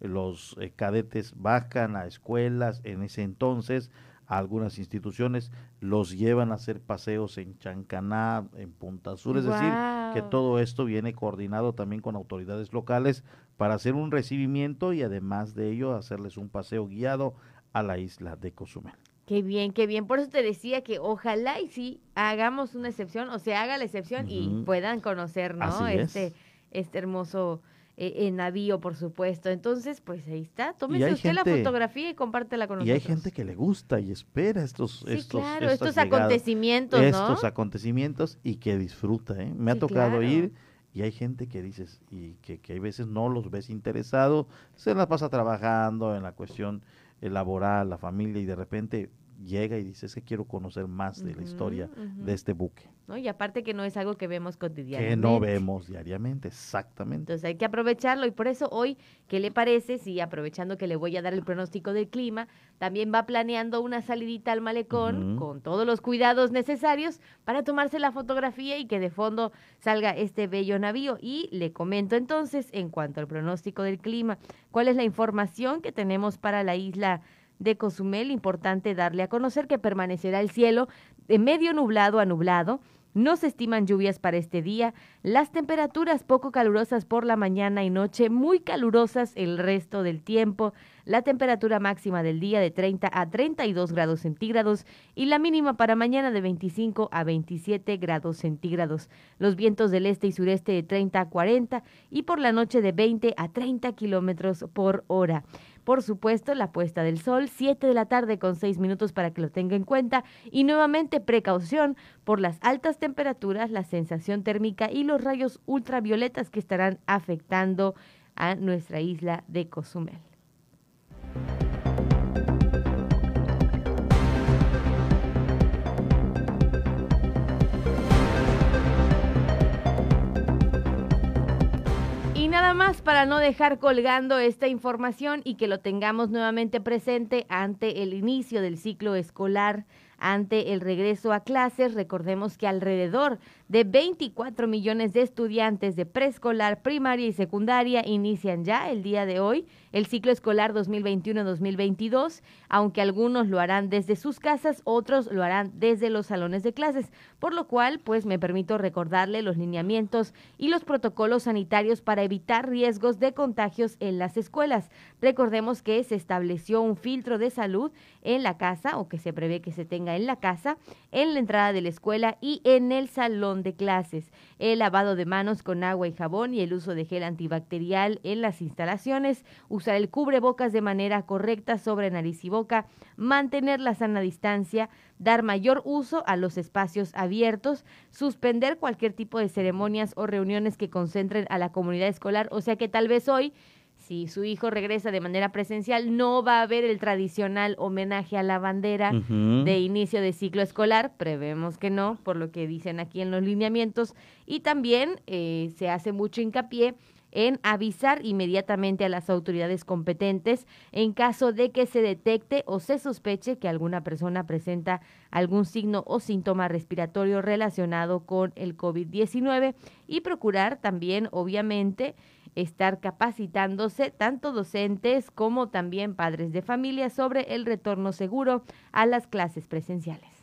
Los eh, cadetes bajan a escuelas en ese entonces, a algunas instituciones, los llevan a hacer paseos en Chancaná, en Punta Sur, es decir, que todo esto viene coordinado también con autoridades locales para hacer un recibimiento y además de ello hacerles un paseo guiado a la isla de Cozumel. Qué bien, qué bien. Por eso te decía que ojalá y sí hagamos una excepción o se haga la excepción y puedan conocer, ¿no? Es. este, este hermoso eh, eh, navío, por supuesto. Entonces, pues ahí está. Tómese usted la fotografía y compártela con Y hay nosotros. gente que le gusta y espera estos, Sí, estos, claro, estos llegadas, acontecimientos, ¿no? estos acontecimientos y que disfruta. ¿eh? Me ha tocado claro. ir y hay gente que dices y que, que hay veces no los ves interesado, se la pasa trabajando en la cuestión laboral, la familia y de repente llega y dice es que quiero conocer más de la historia de este buque ¿no? Y aparte que no es algo que vemos cotidianamente. que no vemos diariamente, exactamente. Entonces hay que aprovecharlo y por eso hoy, ¿qué le parece si aprovechando que le voy a dar el pronóstico del clima, también va planeando una salidita al malecón con todos los cuidados necesarios para tomarse la fotografía y que de fondo salga este bello navío? Y le comento entonces, en cuanto al pronóstico del clima, ¿cuál es la información que tenemos para la isla de Cozumel. Importante darle a conocer que permanecerá el cielo de medio nublado a nublado no se estiman lluvias para este día. Las temperaturas poco calurosas por la mañana y noche, muy calurosas el resto del tiempo. La temperatura máxima del día de 30 a 32 grados centígrados y la mínima para mañana de 25 a 27 grados centígrados. Los vientos del este y sureste de 30 a 40 y por la noche de 20 a 30 kilómetros por hora. Por supuesto, la puesta del sol, 7 de la tarde con 6 minutos para que lo tenga en cuenta. Y nuevamente precaución por las altas temperaturas, la sensación térmica y los rayos ultravioletas que estarán afectando a nuestra isla de Cozumel. Nada más para no dejar colgando esta información y que lo tengamos nuevamente presente ante el inicio del ciclo escolar ante el regreso a clases. Recordemos que alrededor de 24 millones de estudiantes de preescolar, primaria y secundaria inician ya el día de hoy el ciclo escolar 2021-2022, aunque algunos lo harán desde sus casas, otros lo harán desde los salones de clases, por lo cual pues me permito recordarle los lineamientos y los protocolos sanitarios para evitar riesgos de contagios en las escuelas. Recordemos que se estableció un filtro de salud en la casa o que se prevé que se tenga en la casa, en la entrada de la escuela y en el salón de clases. El lavado de manos con agua y jabón y el uso de gel antibacterial en las instalaciones, usar el cubrebocas de manera correcta sobre nariz y boca, mantener la sana distancia, dar mayor uso a los espacios abiertos, suspender cualquier tipo de ceremonias o reuniones que concentren a la comunidad escolar, o sea que tal vez hoy si su hijo regresa de manera presencial, no va a haber el tradicional homenaje a la bandera de inicio de ciclo escolar. Prevemos que no, por lo que dicen aquí en los lineamientos. Y también eh, se hace mucho hincapié en avisar inmediatamente a las autoridades competentes en caso de que se detecte o se sospeche que alguna persona presenta algún signo o síntoma respiratorio relacionado con el COVID-19 y procurar también, obviamente, estar capacitándose tanto docentes como también padres de familia sobre el retorno seguro a las clases presenciales.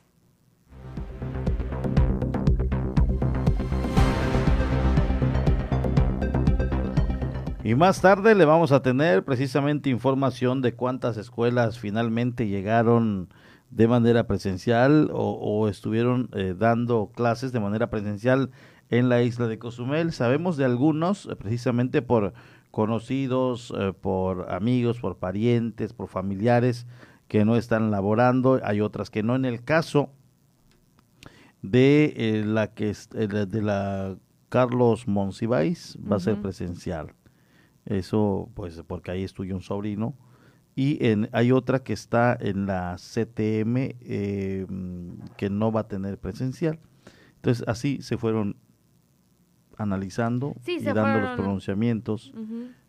Y más tarde le vamos a tener precisamente información de cuántas escuelas finalmente llegaron de manera presencial o, estuvieron eh, dando clases de manera presencial en la isla de Cozumel. Sabemos de algunos, eh, precisamente por conocidos, eh, por amigos, por parientes, por familiares que no están laborando. Hay otras que no. En el caso de eh, la que de la Carlos Monsiváis va a ser presencial. Eso, pues, porque ahí estudia un sobrino. Y en, hay otra que está en la CTM eh, que no va a tener presencial. Entonces, así se fueron analizando Sí, y dando los pronunciamientos.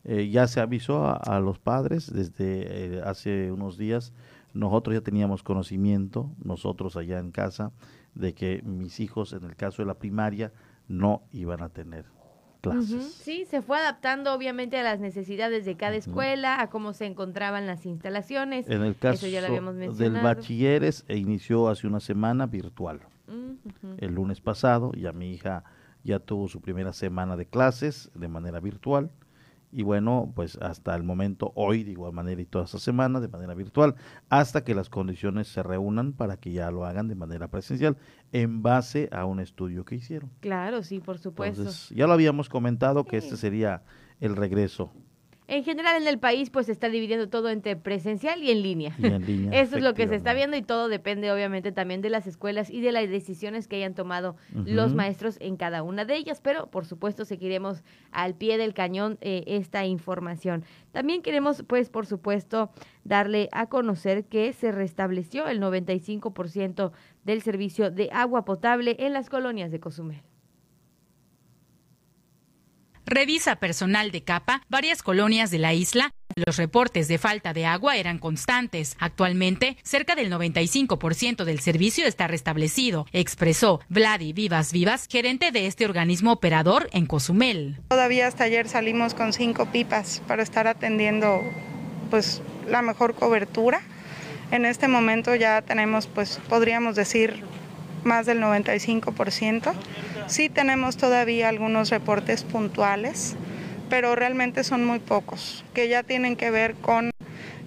Eh, ya se avisó a, a los padres desde eh, hace unos días. Nosotros ya teníamos conocimiento, nosotros allá en casa, de que mis hijos, en el caso de la primaria, no iban a tener clases. Sí, se fue adaptando obviamente a las necesidades de cada escuela, a cómo se encontraban las instalaciones. En el caso Eso ya lo habíamos del mencionado. bachilleres, e inició hace una semana virtual. El lunes pasado, ya mi hija ya tuvo su primera semana de clases de manera virtual. Y bueno, pues hasta el momento, hoy de igual manera y toda esta semana de manera virtual, hasta que las condiciones se reúnan para que ya lo hagan de manera presencial en base a un estudio que hicieron. Claro, sí, por supuesto. Entonces, ya lo habíamos comentado que este sería el regreso. En general en el país pues se está dividiendo todo entre presencial y en línea. Y en línea, Eso es lo que se está viendo y todo depende obviamente también de las escuelas y de las decisiones que hayan tomado los maestros en cada una de ellas, pero por supuesto seguiremos al pie del cañón eh, esta información. También queremos pues por supuesto darle a conocer que se restableció el 95% del servicio de agua potable en las colonias de Cozumel. Revisa personal de capa varias colonias de la isla. Los reportes de falta de agua eran constantes. Actualmente, cerca del 95% del servicio está restablecido, expresó Vladi Vivas Vivas, gerente de este organismo operador en Cozumel. Todavía hasta ayer salimos con cinco pipas para estar atendiendo pues la mejor cobertura En este momento ya tenemos, pues podríamos decir, más del 95%. Sí tenemos todavía algunos reportes puntuales, pero realmente son muy pocos, que ya tienen que ver con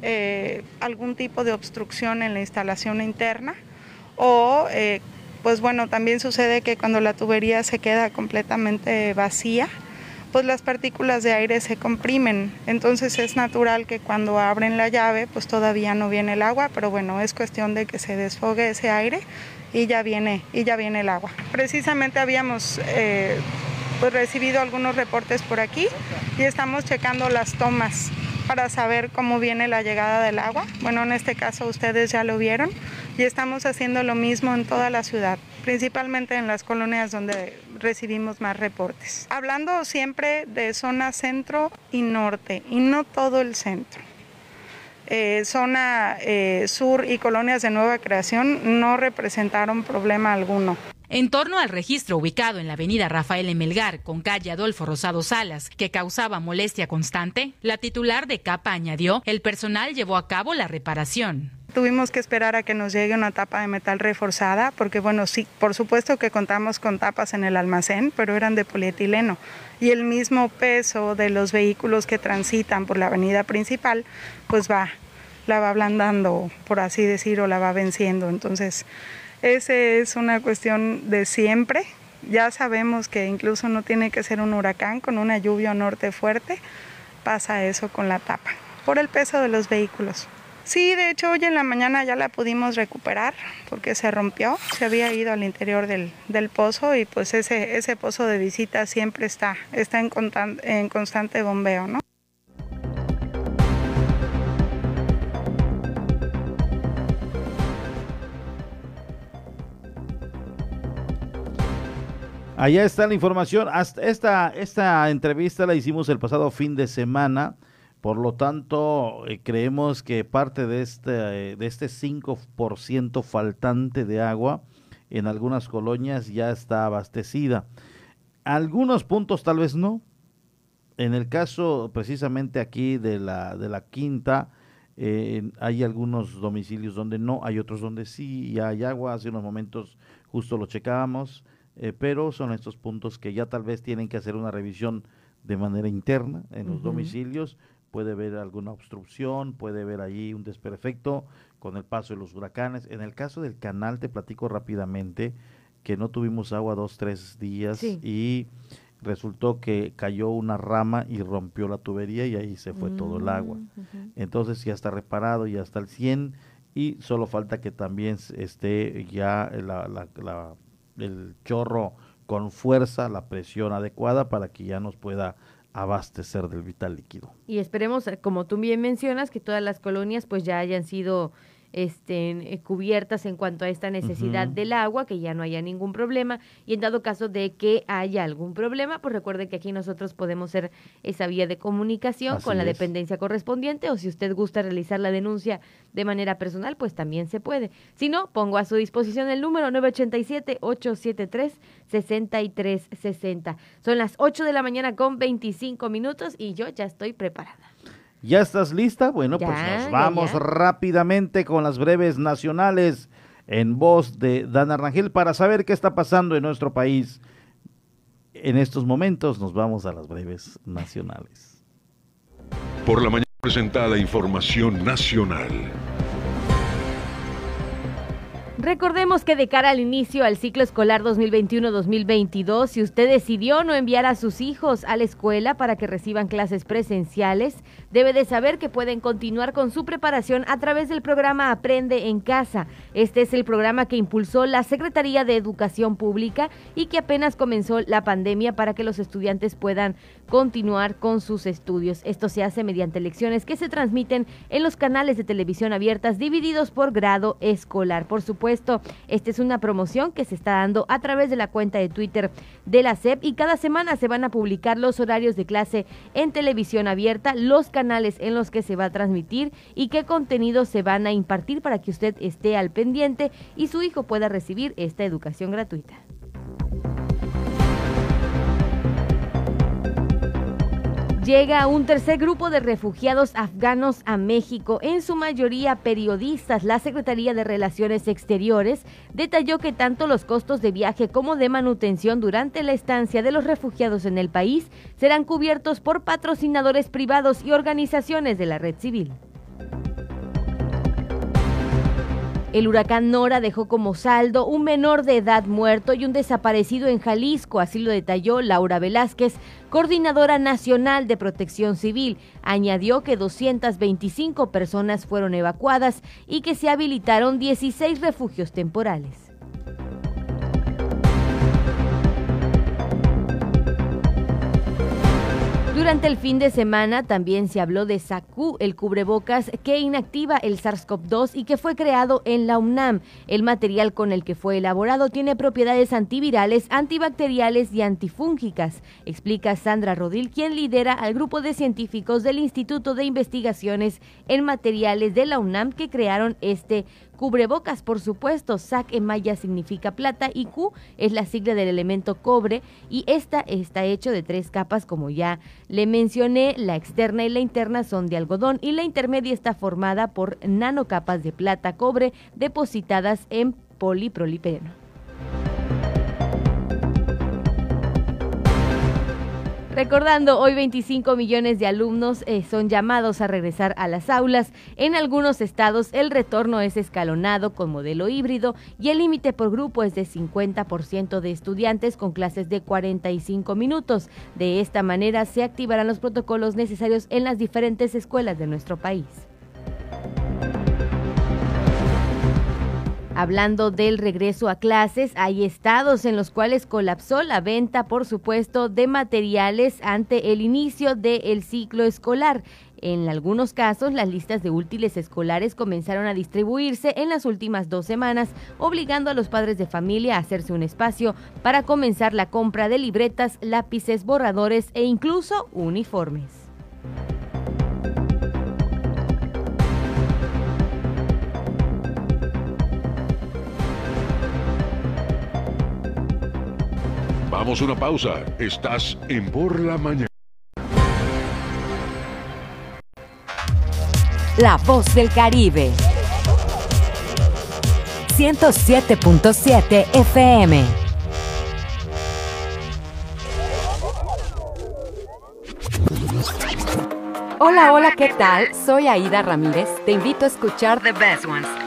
eh, algún tipo de obstrucción en la instalación interna o eh, pues bueno, también sucede que cuando la tubería se queda completamente vacía, pues las partículas de aire se comprimen. Entonces es natural que cuando abren la llave, pues todavía no viene el agua, pero bueno, es cuestión de que se desfogue ese aire y ya viene, y ya viene el agua. Precisamente habíamos eh, pues recibido algunos reportes por aquí y estamos checando las tomas para saber cómo viene la llegada del agua. Bueno, en este caso ustedes ya lo vieron y estamos haciendo lo mismo en toda la ciudad, principalmente en las colonias donde recibimos más reportes. Hablando siempre de zona centro y norte y no todo el centro. Eh, zona eh, sur y colonias de nueva creación no representaron problema alguno. En torno al registro ubicado en la avenida Rafael Emelgar con calle Adolfo Rosado Salas, que causaba molestia constante, la titular de CAPA añadió, el personal llevó a cabo la reparación. Tuvimos que esperar a que nos llegue una tapa de metal reforzada, porque bueno, sí, por supuesto que contamos con tapas en el almacén, pero eran de polietileno. Y el mismo peso de los vehículos que transitan por la avenida principal, pues va, la va ablandando, por así decir, o la va venciendo. Entonces, ese es una cuestión de siempre. Ya sabemos que incluso no tiene que ser un huracán, con una lluvia norte fuerte, pasa eso con la tapa, por el peso de los vehículos. Sí, de hecho hoy en la mañana ya la pudimos recuperar porque se rompió, se había ido al interior del, pozo y pues ese, ese pozo de visita siempre está, está en, constante bombeo, ¿no? Allá está la información. Esta, esta entrevista la hicimos el pasado fin de semana. Por lo tanto, eh, creemos que parte de este, de este 5% faltante de agua en algunas colonias ya está abastecida. Algunos puntos tal vez no. En el caso precisamente aquí de la, de la quinta, eh, hay algunos domicilios donde no, hay otros donde sí, ya hay agua. Hace unos momentos justo lo checábamos eh, pero son estos puntos que ya tal vez tienen que hacer una revisión de manera interna en los domicilios. Puede haber alguna obstrucción, puede haber allí un desperfecto con el paso de los huracanes. En el caso del canal, te platico rápidamente que no tuvimos agua dos, tres días y resultó que cayó una rama y rompió la tubería y ahí se fue todo el agua. Mm, Entonces ya está reparado, ya está al 100 y solo falta que también esté ya la, la, la el chorro con fuerza, la presión adecuada para que ya nos pueda abastecer del vital líquido. Y esperemos, como tú bien mencionas, que todas las colonias pues ya hayan sido estén eh, cubiertas en cuanto a esta necesidad del agua, que ya no haya ningún problema y en dado caso de que haya algún problema, pues recuerde que aquí nosotros podemos ser esa vía de comunicación con la dependencia correspondiente o si usted gusta realizar la denuncia de manera personal, pues también se puede. Si no, pongo a su disposición el número 987-873-6360. Son las 8 de la mañana con 25 minutos y yo ya estoy preparada. ¿Ya estás lista? Bueno, pues nos vamos rápidamente con las breves nacionales en voz de Dana Rangel para saber qué está pasando en nuestro país. En estos momentos nos vamos a las breves nacionales. Por la mañana presentada información nacional. Recordemos que de cara al inicio al ciclo escolar 2021-2022, si usted decidió no enviar a sus hijos a la escuela para que reciban clases presenciales, debe de saber que pueden continuar con su preparación a través del programa Aprende en Casa. Este es el programa que impulsó la Secretaría de Educación Pública y que apenas comenzó la pandemia para que los estudiantes puedan continuar con sus estudios. Esto se hace mediante lecciones que se transmiten en los canales de televisión abiertas divididos por grado escolar. Por supuesto, esta es una promoción que se está dando a través de la cuenta de Twitter de la SEP y cada semana se van a publicar los horarios de clase en televisión abierta, los canales en los que se va a transmitir y qué contenidos se van a impartir para que usted esté al pendiente y su hijo pueda recibir esta educación gratuita. Llega un tercer grupo de refugiados afganos a México, en su mayoría periodistas. La Secretaría de Relaciones Exteriores detalló que tanto los costos de viaje como de manutención durante la estancia de los refugiados en el país serán cubiertos por patrocinadores privados y organizaciones de la red civil. El huracán Nora dejó como saldo un menor de edad muerto y un desaparecido en Jalisco, así lo detalló Laura Velázquez, coordinadora nacional de protección civil. Añadió que 225 personas fueron evacuadas y que se habilitaron 16 refugios temporales. Durante el fin de semana también se habló de SACU, el cubrebocas que inactiva el SARS-CoV-2 y que fue creado en la UNAM. El material con el que fue elaborado tiene propiedades antivirales, antibacteriales y antifúngicas, explica Sandra Rodil, quien lidera al grupo de científicos del Instituto de Investigaciones en Materiales de la UNAM que crearon este Cubrebocas, por supuesto, SAC en maya significa plata y Q es la sigla del elemento cobre y esta está hecho de tres capas como ya le mencioné, la externa y la interna son de algodón y la intermedia está formada por nanocapas de plata cobre depositadas en poliprolipeno. Recordando, hoy 25 millones de alumnos eh, son llamados a regresar a las aulas. En algunos estados el retorno es escalonado con modelo híbrido y el límite por grupo es de 50% de estudiantes con clases de 45 minutos. De esta manera se activarán los protocolos necesarios en las diferentes escuelas de nuestro país. Hablando del regreso a clases, hay estados en los cuales colapsó la venta, por supuesto, de materiales ante el inicio del ciclo escolar. En algunos casos, las listas de útiles escolares comenzaron a distribuirse en las últimas dos semanas, obligando a los padres de familia a hacerse un espacio para comenzar la compra de libretas, lápices, borradores e incluso uniformes. Vamos a una pausa. Estás en Por la Mañana. La voz del Caribe. 107.7 FM. Hola, hola, ¿qué tal? Soy Aida Ramírez. Te invito a escuchar The Best Ones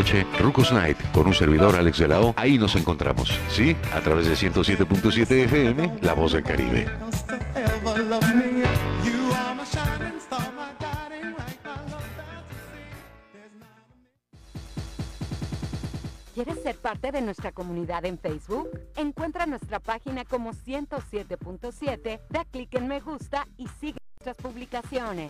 Rucos Night, con un servidor Alex de la. Ahí nos encontramos, ¿sí? A través de 107.7 FM, La Voz del Caribe. ¿Quieres ser parte de nuestra comunidad en Facebook? Encuentra nuestra página como 107.7, da clic en me gusta y sigue nuestras publicaciones.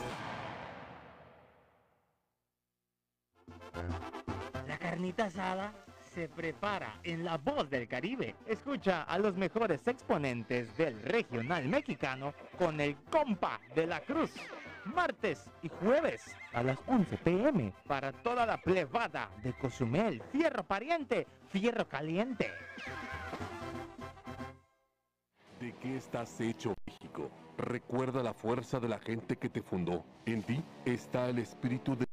Carnita asada se prepara en La Voz del Caribe. Escucha a los mejores exponentes del regional mexicano con el compa de la cruz. Martes y jueves a las 11 pm para toda la plebada de Cozumel. Fierro pariente, fierro caliente. ¿De qué estás hecho, México? Recuerda la fuerza de la gente que te fundó. En ti está el espíritu de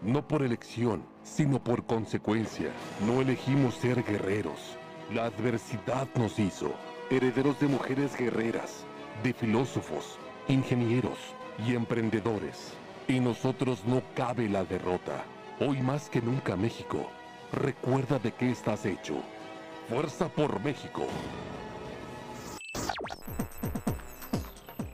No por elección, sino por consecuencia. No elegimos ser guerreros. La adversidad nos hizo. Herederos de mujeres guerreras, de filósofos, ingenieros y emprendedores. En nosotros no cabe la derrota. Hoy más que nunca, México. Recuerda de qué estás hecho. Fuerza por México.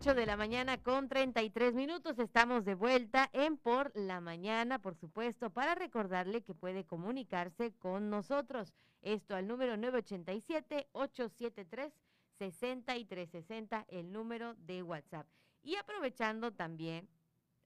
8 de la mañana con 33 minutos. Estamos de vuelta en Por la Mañana, por supuesto, para recordarle que puede comunicarse con nosotros. Esto al número 987-873-6360, el número de WhatsApp. Y aprovechando también,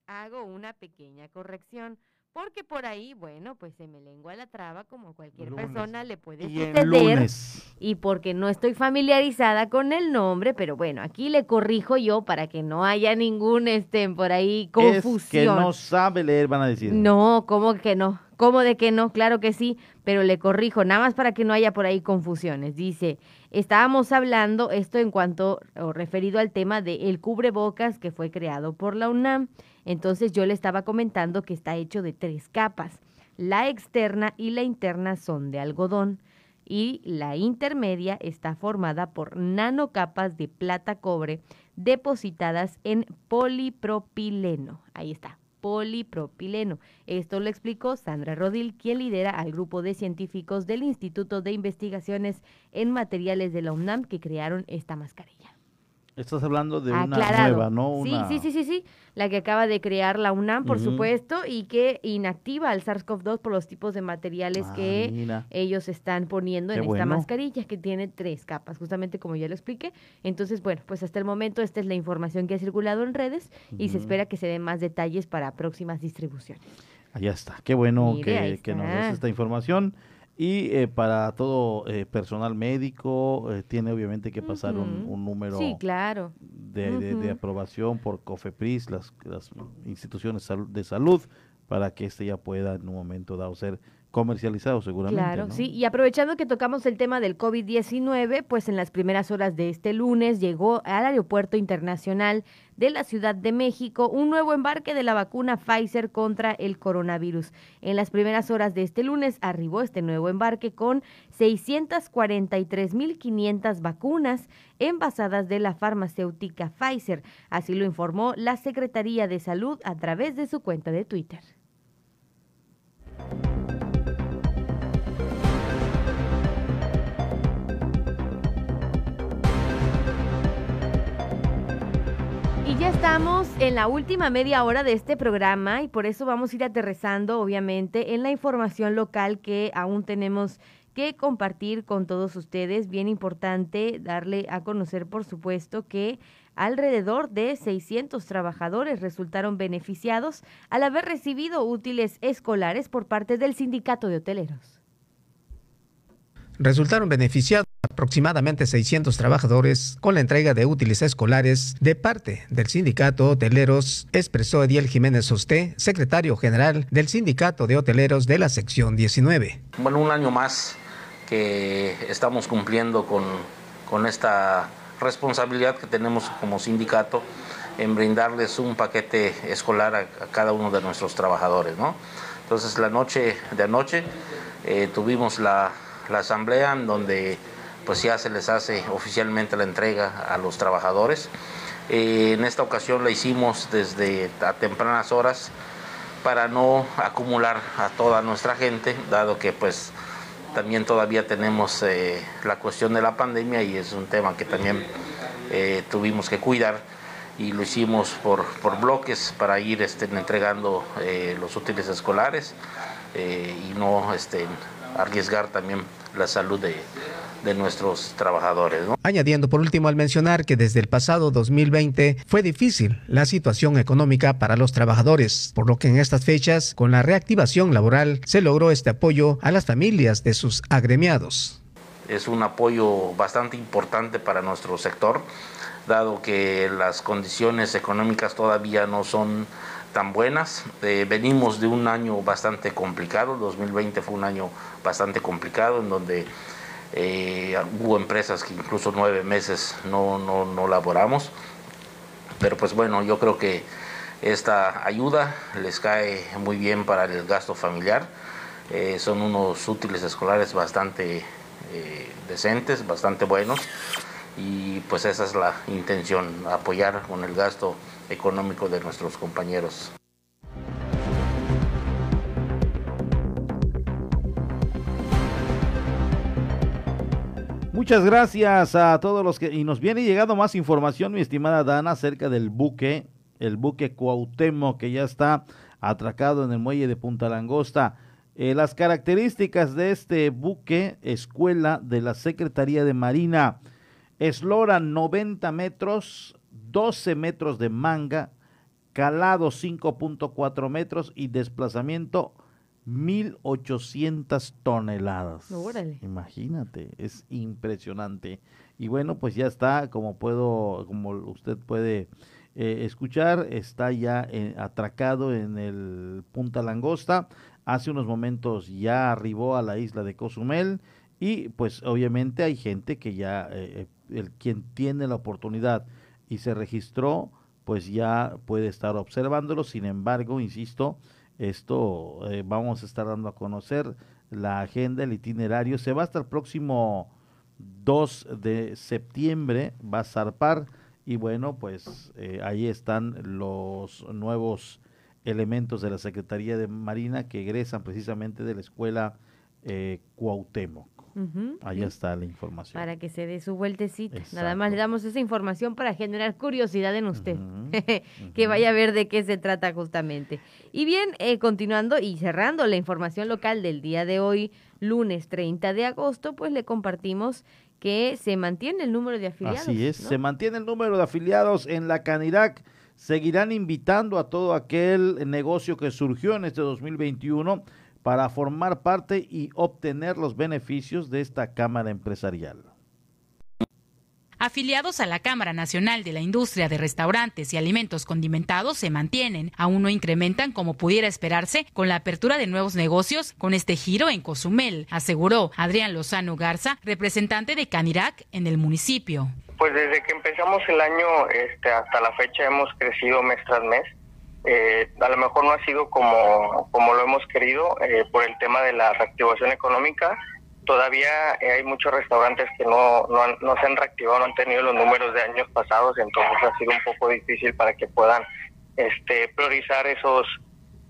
hago una pequeña corrección. Porque por ahí, bueno, pues se me lengua la traba como cualquier Lunes. persona le puede Y suceder. Y porque no estoy familiarizada con el nombre, pero bueno, aquí le corrijo yo para que no haya ningún, este, por ahí, confusión. Es que no sabe leer, van a decir. No, ¿cómo que no? ¿Cómo de que no? Claro que sí, pero le corrijo, nada más para que no haya por ahí confusiones. Dice, estábamos hablando esto en cuanto o referido al tema del cubrebocas que fue creado por la UNAM. Entonces yo le estaba comentando que está hecho de tres capas. La externa y la interna son de algodón y la intermedia está formada por nanocapas de plata cobre depositadas en polipropileno. Ahí está, polipropileno. Esto lo explicó Sandra Rodil, quien lidera al grupo de científicos del Instituto de Investigaciones en Materiales de la UNAM que crearon esta mascarilla. Estás hablando de una nueva, ¿no? Una... Sí, sí, sí, sí, sí, la que acaba de crear la UNAM, por supuesto, y que inactiva al SARS-CoV-2 por los tipos de materiales Ah, que mira. ellos están poniendo Qué en esta bueno. mascarilla, que tiene tres capas, justamente como ya lo expliqué. Entonces, bueno, pues hasta el momento esta es la información que ha circulado en redes y se espera que se den más detalles para próximas distribuciones. Allá está. Qué bueno Mire, que, que nos des esta información. Y eh, para todo eh, personal médico, eh, tiene obviamente que pasar un, número Sí, claro. de, de- de aprobación por COFEPRIS, las, las instituciones de salud, para que este ya pueda en un momento dado ser comercializado seguramente. Claro, ¿no? sí. Y aprovechando que tocamos el tema del COVID-19, pues en las primeras horas de este lunes llegó al Aeropuerto Internacional de la Ciudad de México un nuevo embarque de la vacuna Pfizer contra el coronavirus. En las primeras horas de este lunes arribó este nuevo embarque con 643.500 vacunas envasadas de la farmacéutica Pfizer. Así lo informó la Secretaría de Salud a través de su cuenta de Twitter. Y ya estamos en la última media hora de este programa y por eso vamos a ir aterrizando, obviamente, en la información local que aún tenemos que compartir con todos ustedes. Bien importante darle a conocer, por supuesto, que alrededor de 600 trabajadores resultaron beneficiados al haber recibido útiles escolares por parte del sindicato de hoteleros. Resultaron beneficiados aproximadamente 600 trabajadores con la entrega de útiles escolares de parte del sindicato hoteleros, expresó Ediel Jiménez Sosté, secretario general del sindicato de hoteleros de la sección 19. Bueno, un año más que estamos cumpliendo con, con esta responsabilidad que tenemos como sindicato en brindarles un paquete escolar a, a cada uno de nuestros trabajadores. ¿no? Entonces, la noche de anoche eh, tuvimos la, la asamblea en donde pues ya se les hace oficialmente la entrega a los trabajadores. Eh, en esta ocasión la hicimos desde a tempranas horas para no acumular a toda nuestra gente, dado que pues también todavía tenemos eh, la cuestión de la pandemia y es un tema que también eh, tuvimos que cuidar y lo hicimos por, por bloques para ir este, entregando los útiles escolares y no este, arriesgar también la salud de, de nuestros trabajadores. Añadiendo por último al mencionar que desde el pasado 2020 fue difícil la situación económica para los trabajadores, por lo que en estas fechas, con la reactivación laboral, se logró este apoyo a las familias de sus agremiados. Es un apoyo bastante importante para nuestro sector, dado que las condiciones económicas todavía no son tan buenas. Eh, venimos de un año bastante complicado, 2020 fue un año bastante complicado en donde eh, hubo empresas que incluso nueve meses no, no, no laboramos, pero pues bueno, yo creo que esta ayuda les cae muy bien para el gasto familiar. Eh, son unos útiles escolares bastante decentes, bastante buenos y pues esa es la intención, apoyar con el gasto económico de nuestros compañeros. Muchas gracias a todos los que... Y nos viene llegando más información, mi estimada Dana, acerca del buque, el buque Cuauhtémoc, que ya está atracado en el muelle de Punta Langosta. Eh, las características de este buque, escuela de la Secretaría de Marina, eslora 90 metros, 12 metros de manga, calado 5.4 metros y desplazamiento 1800 toneladas. Imagínate, es impresionante. Y bueno, pues ya está, como puedo, como usted puede eh, escuchar, está ya eh, atracado en el Punta Langosta. Hace unos momentos ya arribó a la isla de Cozumel y pues obviamente hay gente que ya, eh, el quien tiene la oportunidad y se registró, pues ya puede estar observándolo. Sin embargo, insisto, esto eh, vamos a estar dando a conocer la agenda, el itinerario. Se va hasta el próximo 2 de septiembre, va a zarpar y bueno, pues eh, ahí están los nuevos elementos de la Secretaría de Marina que egresan precisamente de la escuela eh, Cuauhtémoc. Ahí está la información. Para que se dé su vueltecita. Nada más le damos esa información para generar curiosidad en usted. que vaya a ver de qué se trata justamente. Y bien, eh, continuando y cerrando la información local del día de hoy, lunes 30 de agosto, pues le compartimos que se mantiene el número de afiliados. Así es, se mantiene el número de afiliados en la Canirac. Seguirán invitando a todo aquel negocio que surgió en este 2021 para formar parte y obtener los beneficios de esta Cámara Empresarial. Afiliados a la Cámara Nacional de la Industria de Restaurantes y Alimentos Condimentados se mantienen, aún no incrementan como pudiera esperarse con la apertura de nuevos negocios con este giro en Cozumel, aseguró Adrián Lozano Garza, representante de Canirac en el municipio. Pues desde que empezamos el año este, hasta la fecha hemos crecido mes tras mes eh, a lo mejor no ha sido como, como lo hemos querido eh, por el tema de la reactivación económica. Todavía eh, hay muchos restaurantes que no, no, se han reactivado, no han tenido los números de años pasados, entonces ha sido un poco difícil para que puedan este, priorizar esos,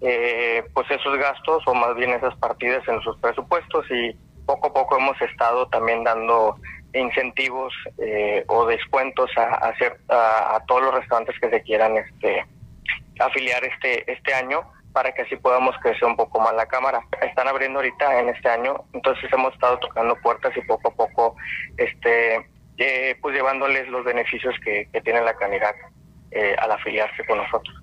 pues esos gastos o más bien esas partidas en sus presupuestos y poco a poco hemos estado también dando incentivos o descuentos a, a, a, todos los restaurantes que se quieran este afiliar este, este año para que así podamos crecer un poco más la cámara. Están abriendo ahorita en este año, entonces hemos estado tocando puertas y poco a poco este eh, pues llevándoles los beneficios que, tiene la Canirac eh, al afiliarse con nosotros.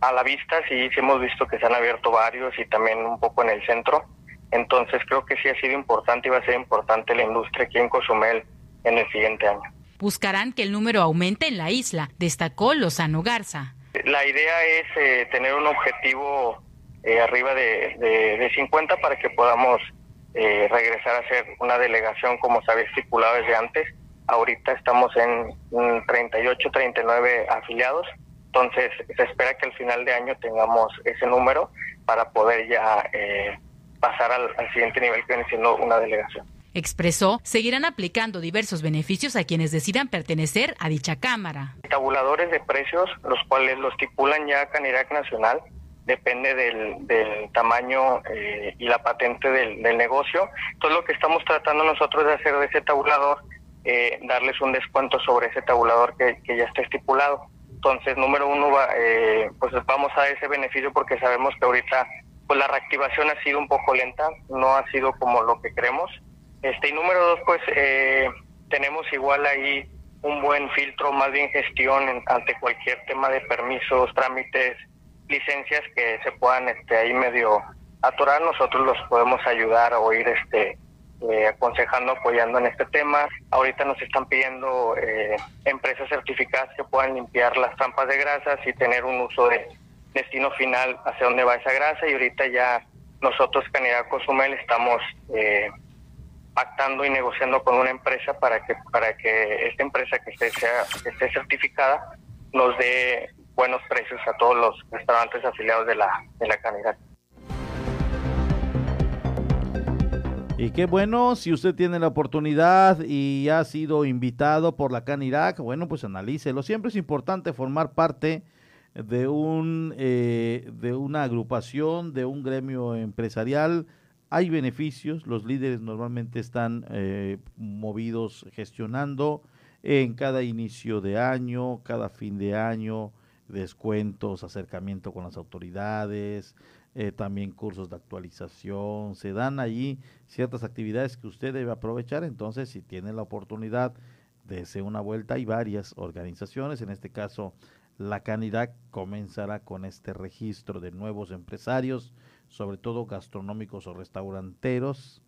A la vista sí, sí hemos visto que se han abierto varios y también un poco en el centro, entonces creo que sí ha sido importante y va a ser importante la industria aquí en Cozumel en el siguiente año. Buscarán que el número aumente en la isla, destacó Lozano Garza. La idea es eh, tener un objetivo eh, arriba de, de, 50 para que podamos eh, regresar a ser una delegación como se había estipulado desde antes. Ahorita estamos en 38, 39 afiliados, entonces se espera que al final de año tengamos ese número para poder ya pasar al, al siguiente nivel que viene siendo una delegación. Expresó, seguirán aplicando diversos beneficios a quienes decidan pertenecer a dicha Cámara. Tabuladores de precios, los cuales los estipulan ya Canirac Nacional, depende del, del tamaño eh, y la patente del, del negocio. Entonces lo que estamos tratando nosotros de hacer de ese tabulador, eh, darles un descuento sobre ese tabulador que, que ya está estipulado. Entonces, número uno, va, eh, pues vamos a ese beneficio porque sabemos que ahorita pues la reactivación ha sido un poco lenta, no ha sido como lo que queremos. Este, y número dos, pues eh, tenemos igual ahí un buen filtro, más bien gestión en- ante cualquier tema de permisos, trámites, licencias que se puedan este, ahí medio atorar, nosotros los podemos ayudar o ir este, eh, aconsejando, apoyando en este tema. Ahorita nos están pidiendo eh, empresas certificadas que puedan limpiar las trampas de grasas y tener un uso de destino final hacia dónde va esa grasa y ahorita ya nosotros Canidad Cozumel estamos eh, pactando y negociando con una empresa para que para que esta empresa que esté, sea, que esté certificada nos dé buenos precios a todos los restaurantes afiliados de la de la Canidad. Y qué bueno, si usted tiene la oportunidad y ha sido invitado por la Canirac, bueno, pues analícelo. Siempre es importante formar parte de un eh, de una agrupación, de un gremio empresarial. Hay beneficios, los líderes normalmente están eh, movidos gestionando en cada inicio de año, cada fin de año, descuentos, acercamiento con las autoridades, eh, también cursos de actualización, se dan allí ciertas actividades que usted debe aprovechar, entonces si tiene la oportunidad de hacer una vuelta, hay varias organizaciones, en este caso la Canidad comenzará con este registro de nuevos empresarios, sobre todo gastronómicos o restauranteros,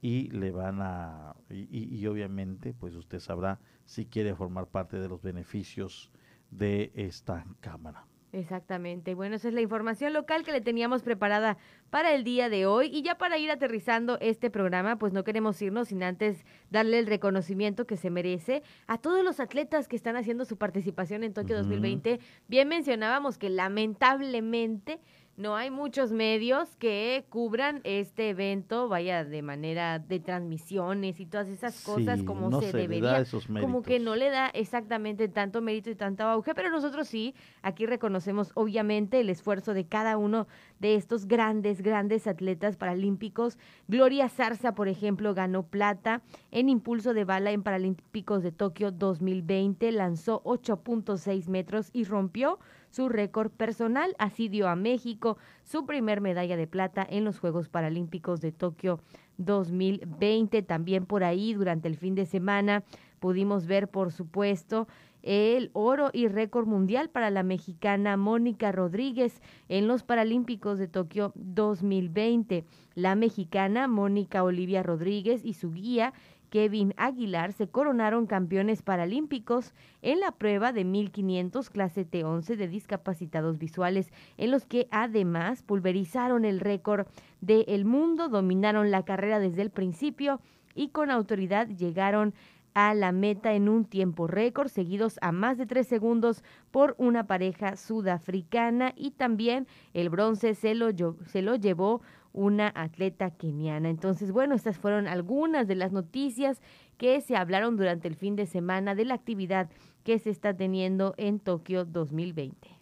y le van a, y, obviamente pues usted sabrá si quiere formar parte de los beneficios de esta cámara. Exactamente. Bueno, esa es la información local que le teníamos preparada para el día de hoy. Y ya para ir aterrizando este programa, pues no queremos irnos sin antes darle el reconocimiento que se merece a todos los atletas que están haciendo su participación en Tokio Ujú. 2020. Bien mencionábamos que lamentablemente no hay muchos medios que cubran este evento, vaya, de manera de transmisiones y todas esas cosas Sí, como no se, se le da debería. esos como que no le da exactamente tanto mérito y tanto auge, pero nosotros sí, aquí reconocemos obviamente el esfuerzo de cada uno de estos grandes, grandes atletas paralímpicos. Gloria Zarza, por ejemplo, ganó plata en impulso de bala en Paralímpicos de Tokio 2020, lanzó 8.6 metros y rompió su récord personal. Así dio a México su primer medalla de plata en los Juegos Paralímpicos de Tokio 2020. También por ahí, durante el fin de semana, pudimos ver, por supuesto, el oro y récord mundial para la mexicana Mónica Rodríguez en los Paralímpicos de Tokio 2020. La mexicana Mónica Olivia Rodríguez y su guía Kevin Aguilar se coronaron campeones paralímpicos en la prueba de 1500 clase T11 de discapacitados visuales, en los que además pulverizaron el récord del mundo, dominaron la carrera desde el principio y con autoridad llegaron a la meta en un tiempo récord, seguidos a más de tres segundos por una pareja sudafricana. Y también el bronce se lo, se lo llevó una atleta keniana. Entonces, bueno, estas fueron algunas de las noticias que se hablaron durante el fin de semana de la actividad que se está teniendo en Tokio 2020.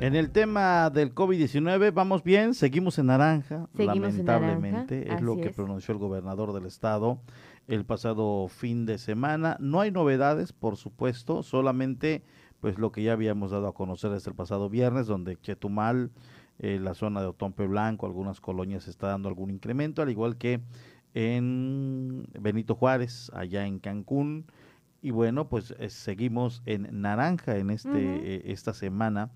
En el tema del COVID-19 vamos bien, seguimos en naranja, Seguimos en lamentablemente, naranja, es lo que es. pronunció el gobernador del estado el pasado fin de semana. No hay novedades, por supuesto, solamente pues lo que ya habíamos dado a conocer desde el pasado viernes, donde Chetumal, eh, la zona de Otompe Blanco, algunas colonias está dando algún incremento, al igual que en Benito Juárez, allá en Cancún. Y bueno, pues eh, seguimos en naranja en este eh, esta semana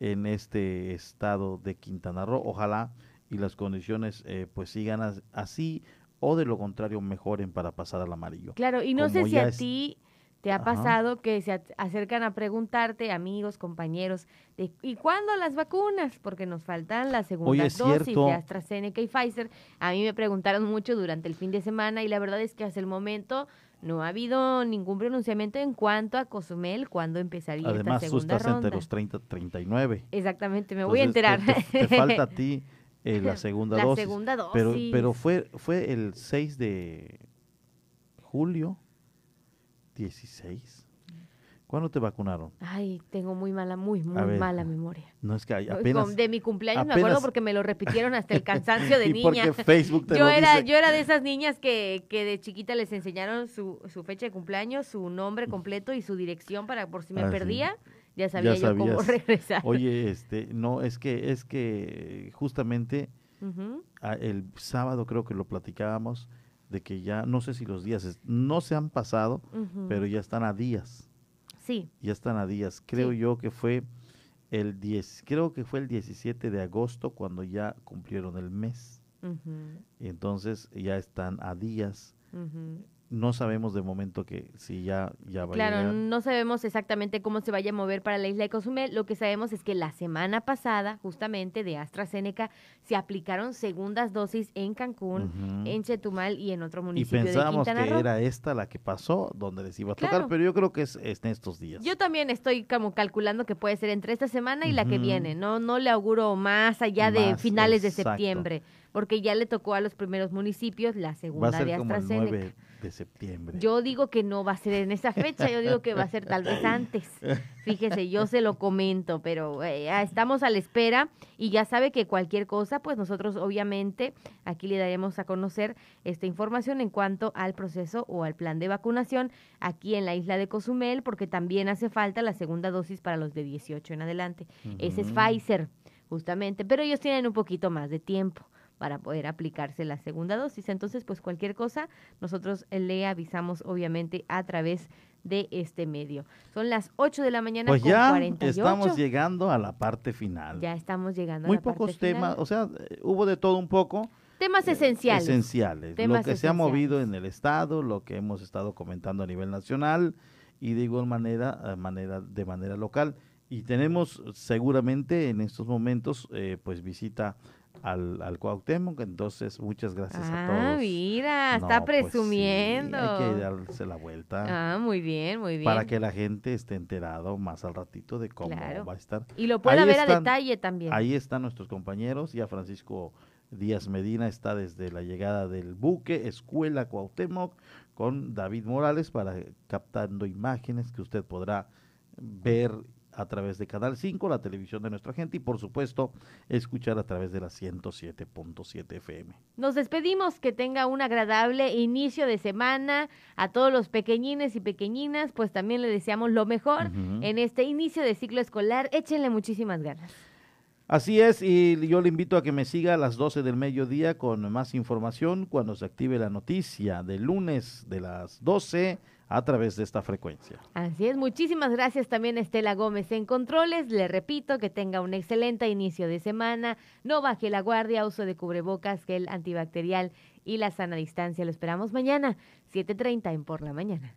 en este estado de Quintana Roo. Ojalá y las condiciones eh, pues sigan as- así o de lo contrario mejoren para pasar al amarillo. Claro, y no sé si a es- ti te ha Ajá. pasado que se acercan a preguntarte, amigos, compañeros, de ¿y cuándo las vacunas? Porque nos faltan las segundas es dosis cierto. de AstraZeneca y Pfizer. A mí me preguntaron mucho durante el fin de semana y la verdad es que hasta el momento no ha habido ningún pronunciamiento en cuanto a Cozumel cuándo empezaría Además, esta tú segunda estás ronda. entre los 30 39. Exactamente, me voy a Entonces, enterar. Te, te- te falta a ti eh, la segunda La dosis. segunda Pero, dosis. pero fue, fue el 6 de julio, 16. ¿Cuándo te vacunaron? Ay, tengo muy mala, muy, muy ver, mala memoria. No es que hay- apenas... de mi cumpleaños me acuerdo porque me lo repitieron hasta el cansancio de ¿Y niña. qué Facebook te yo lo era, dice? yo era de esas niñas que, que de chiquita les enseñaron su, su fecha de cumpleaños, su nombre completo y su dirección para por si me Ah, sí. perdía, ya sabía Ya yo cómo regresar. Oye, este, no, es que, es que justamente a- el sábado creo que lo platicábamos de que ya, no sé si los días es- no se han pasado, pero ya están a días. Sí. Ya están a días. Creo Sí. yo que fue el 10, creo que fue el 17 de agosto cuando ya cumplieron el mes. Y entonces ya están a días. No sabemos de momento que si ya, ya va a Claro, no sabemos exactamente cómo se vaya a mover para la isla de Cozumel. Lo que sabemos es que la semana pasada, justamente de AstraZeneca, se aplicaron segundas dosis en Cancún, en Chetumal y en otro Y municipio de pensábamos Quintana que Roo. era esta la que pasó, donde les iba a tocar, Claro. pero yo creo que es, es en estos días. Yo también estoy como calculando que puede ser entre esta semana y la que viene. No, no le auguro más allá de finales de septiembre, porque ya le tocó a los primeros municipios la Va a segunda de ser como el AstraZeneca. 9 de septiembre. Yo digo que no va a ser en esa fecha, yo digo que va a ser tal vez antes. Fíjese, yo se lo comento, pero eh, ya estamos a la espera y ya sabe que cualquier cosa, pues nosotros obviamente aquí le daremos a conocer esta información en cuanto al proceso o al plan de vacunación aquí en la isla de Cozumel, porque también hace falta la segunda dosis para los de 18 en adelante. Ese es. Pfizer, justamente, pero ellos tienen un poquito más de tiempo para poder aplicarse la segunda dosis. Entonces, pues cualquier cosa, nosotros le avisamos obviamente a través de este medio. Son las 8 de la mañana Pues con ya 48. estamos llegando a la parte final. Ya estamos llegando Muy a la parte pocos final. temas, o sea, eh, hubo de todo un poco. Temas esenciales. Esenciales. Temas lo que se ha esenciales. movido en el Estado, lo que hemos estado comentando a nivel nacional y de igual manera, eh, manera de manera local. Y tenemos seguramente en estos momentos, eh, pues visita al, al Cuauhtémoc, entonces muchas gracias a Ah, todos. mira, No, está pues sí, presumiendo. hay que darse la vuelta. Ah, muy bien, muy bien. Para que la gente esté enterado más al ratito de cómo Claro. va a estar. Y lo pueda Ahí ver a detalle también. Ahí están nuestros compañeros, ya Francisco Díaz Medina está desde la llegada del buque Escuela Cuauhtémoc con David Morales para captando imágenes que usted podrá ver a través de Canal 5, la televisión de nuestra gente y por supuesto escuchar a través de la 107.7 FM. Nos despedimos, que tenga un agradable inicio de semana. A todos los pequeñines y pequeñinas, pues también le deseamos lo mejor en este inicio de ciclo escolar. Échenle muchísimas ganas. Así es, y yo le invito a que me siga a las 12 del mediodía con más información cuando se active la noticia del lunes de las 12 a través de esta frecuencia. Así es, muchísimas gracias también Estela Gómez en Controles. Le repito que tenga un excelente inicio de semana. No baje la guardia, uso de cubrebocas, gel antibacterial y la sana distancia. Lo esperamos mañana, 7.30 en por la mañana.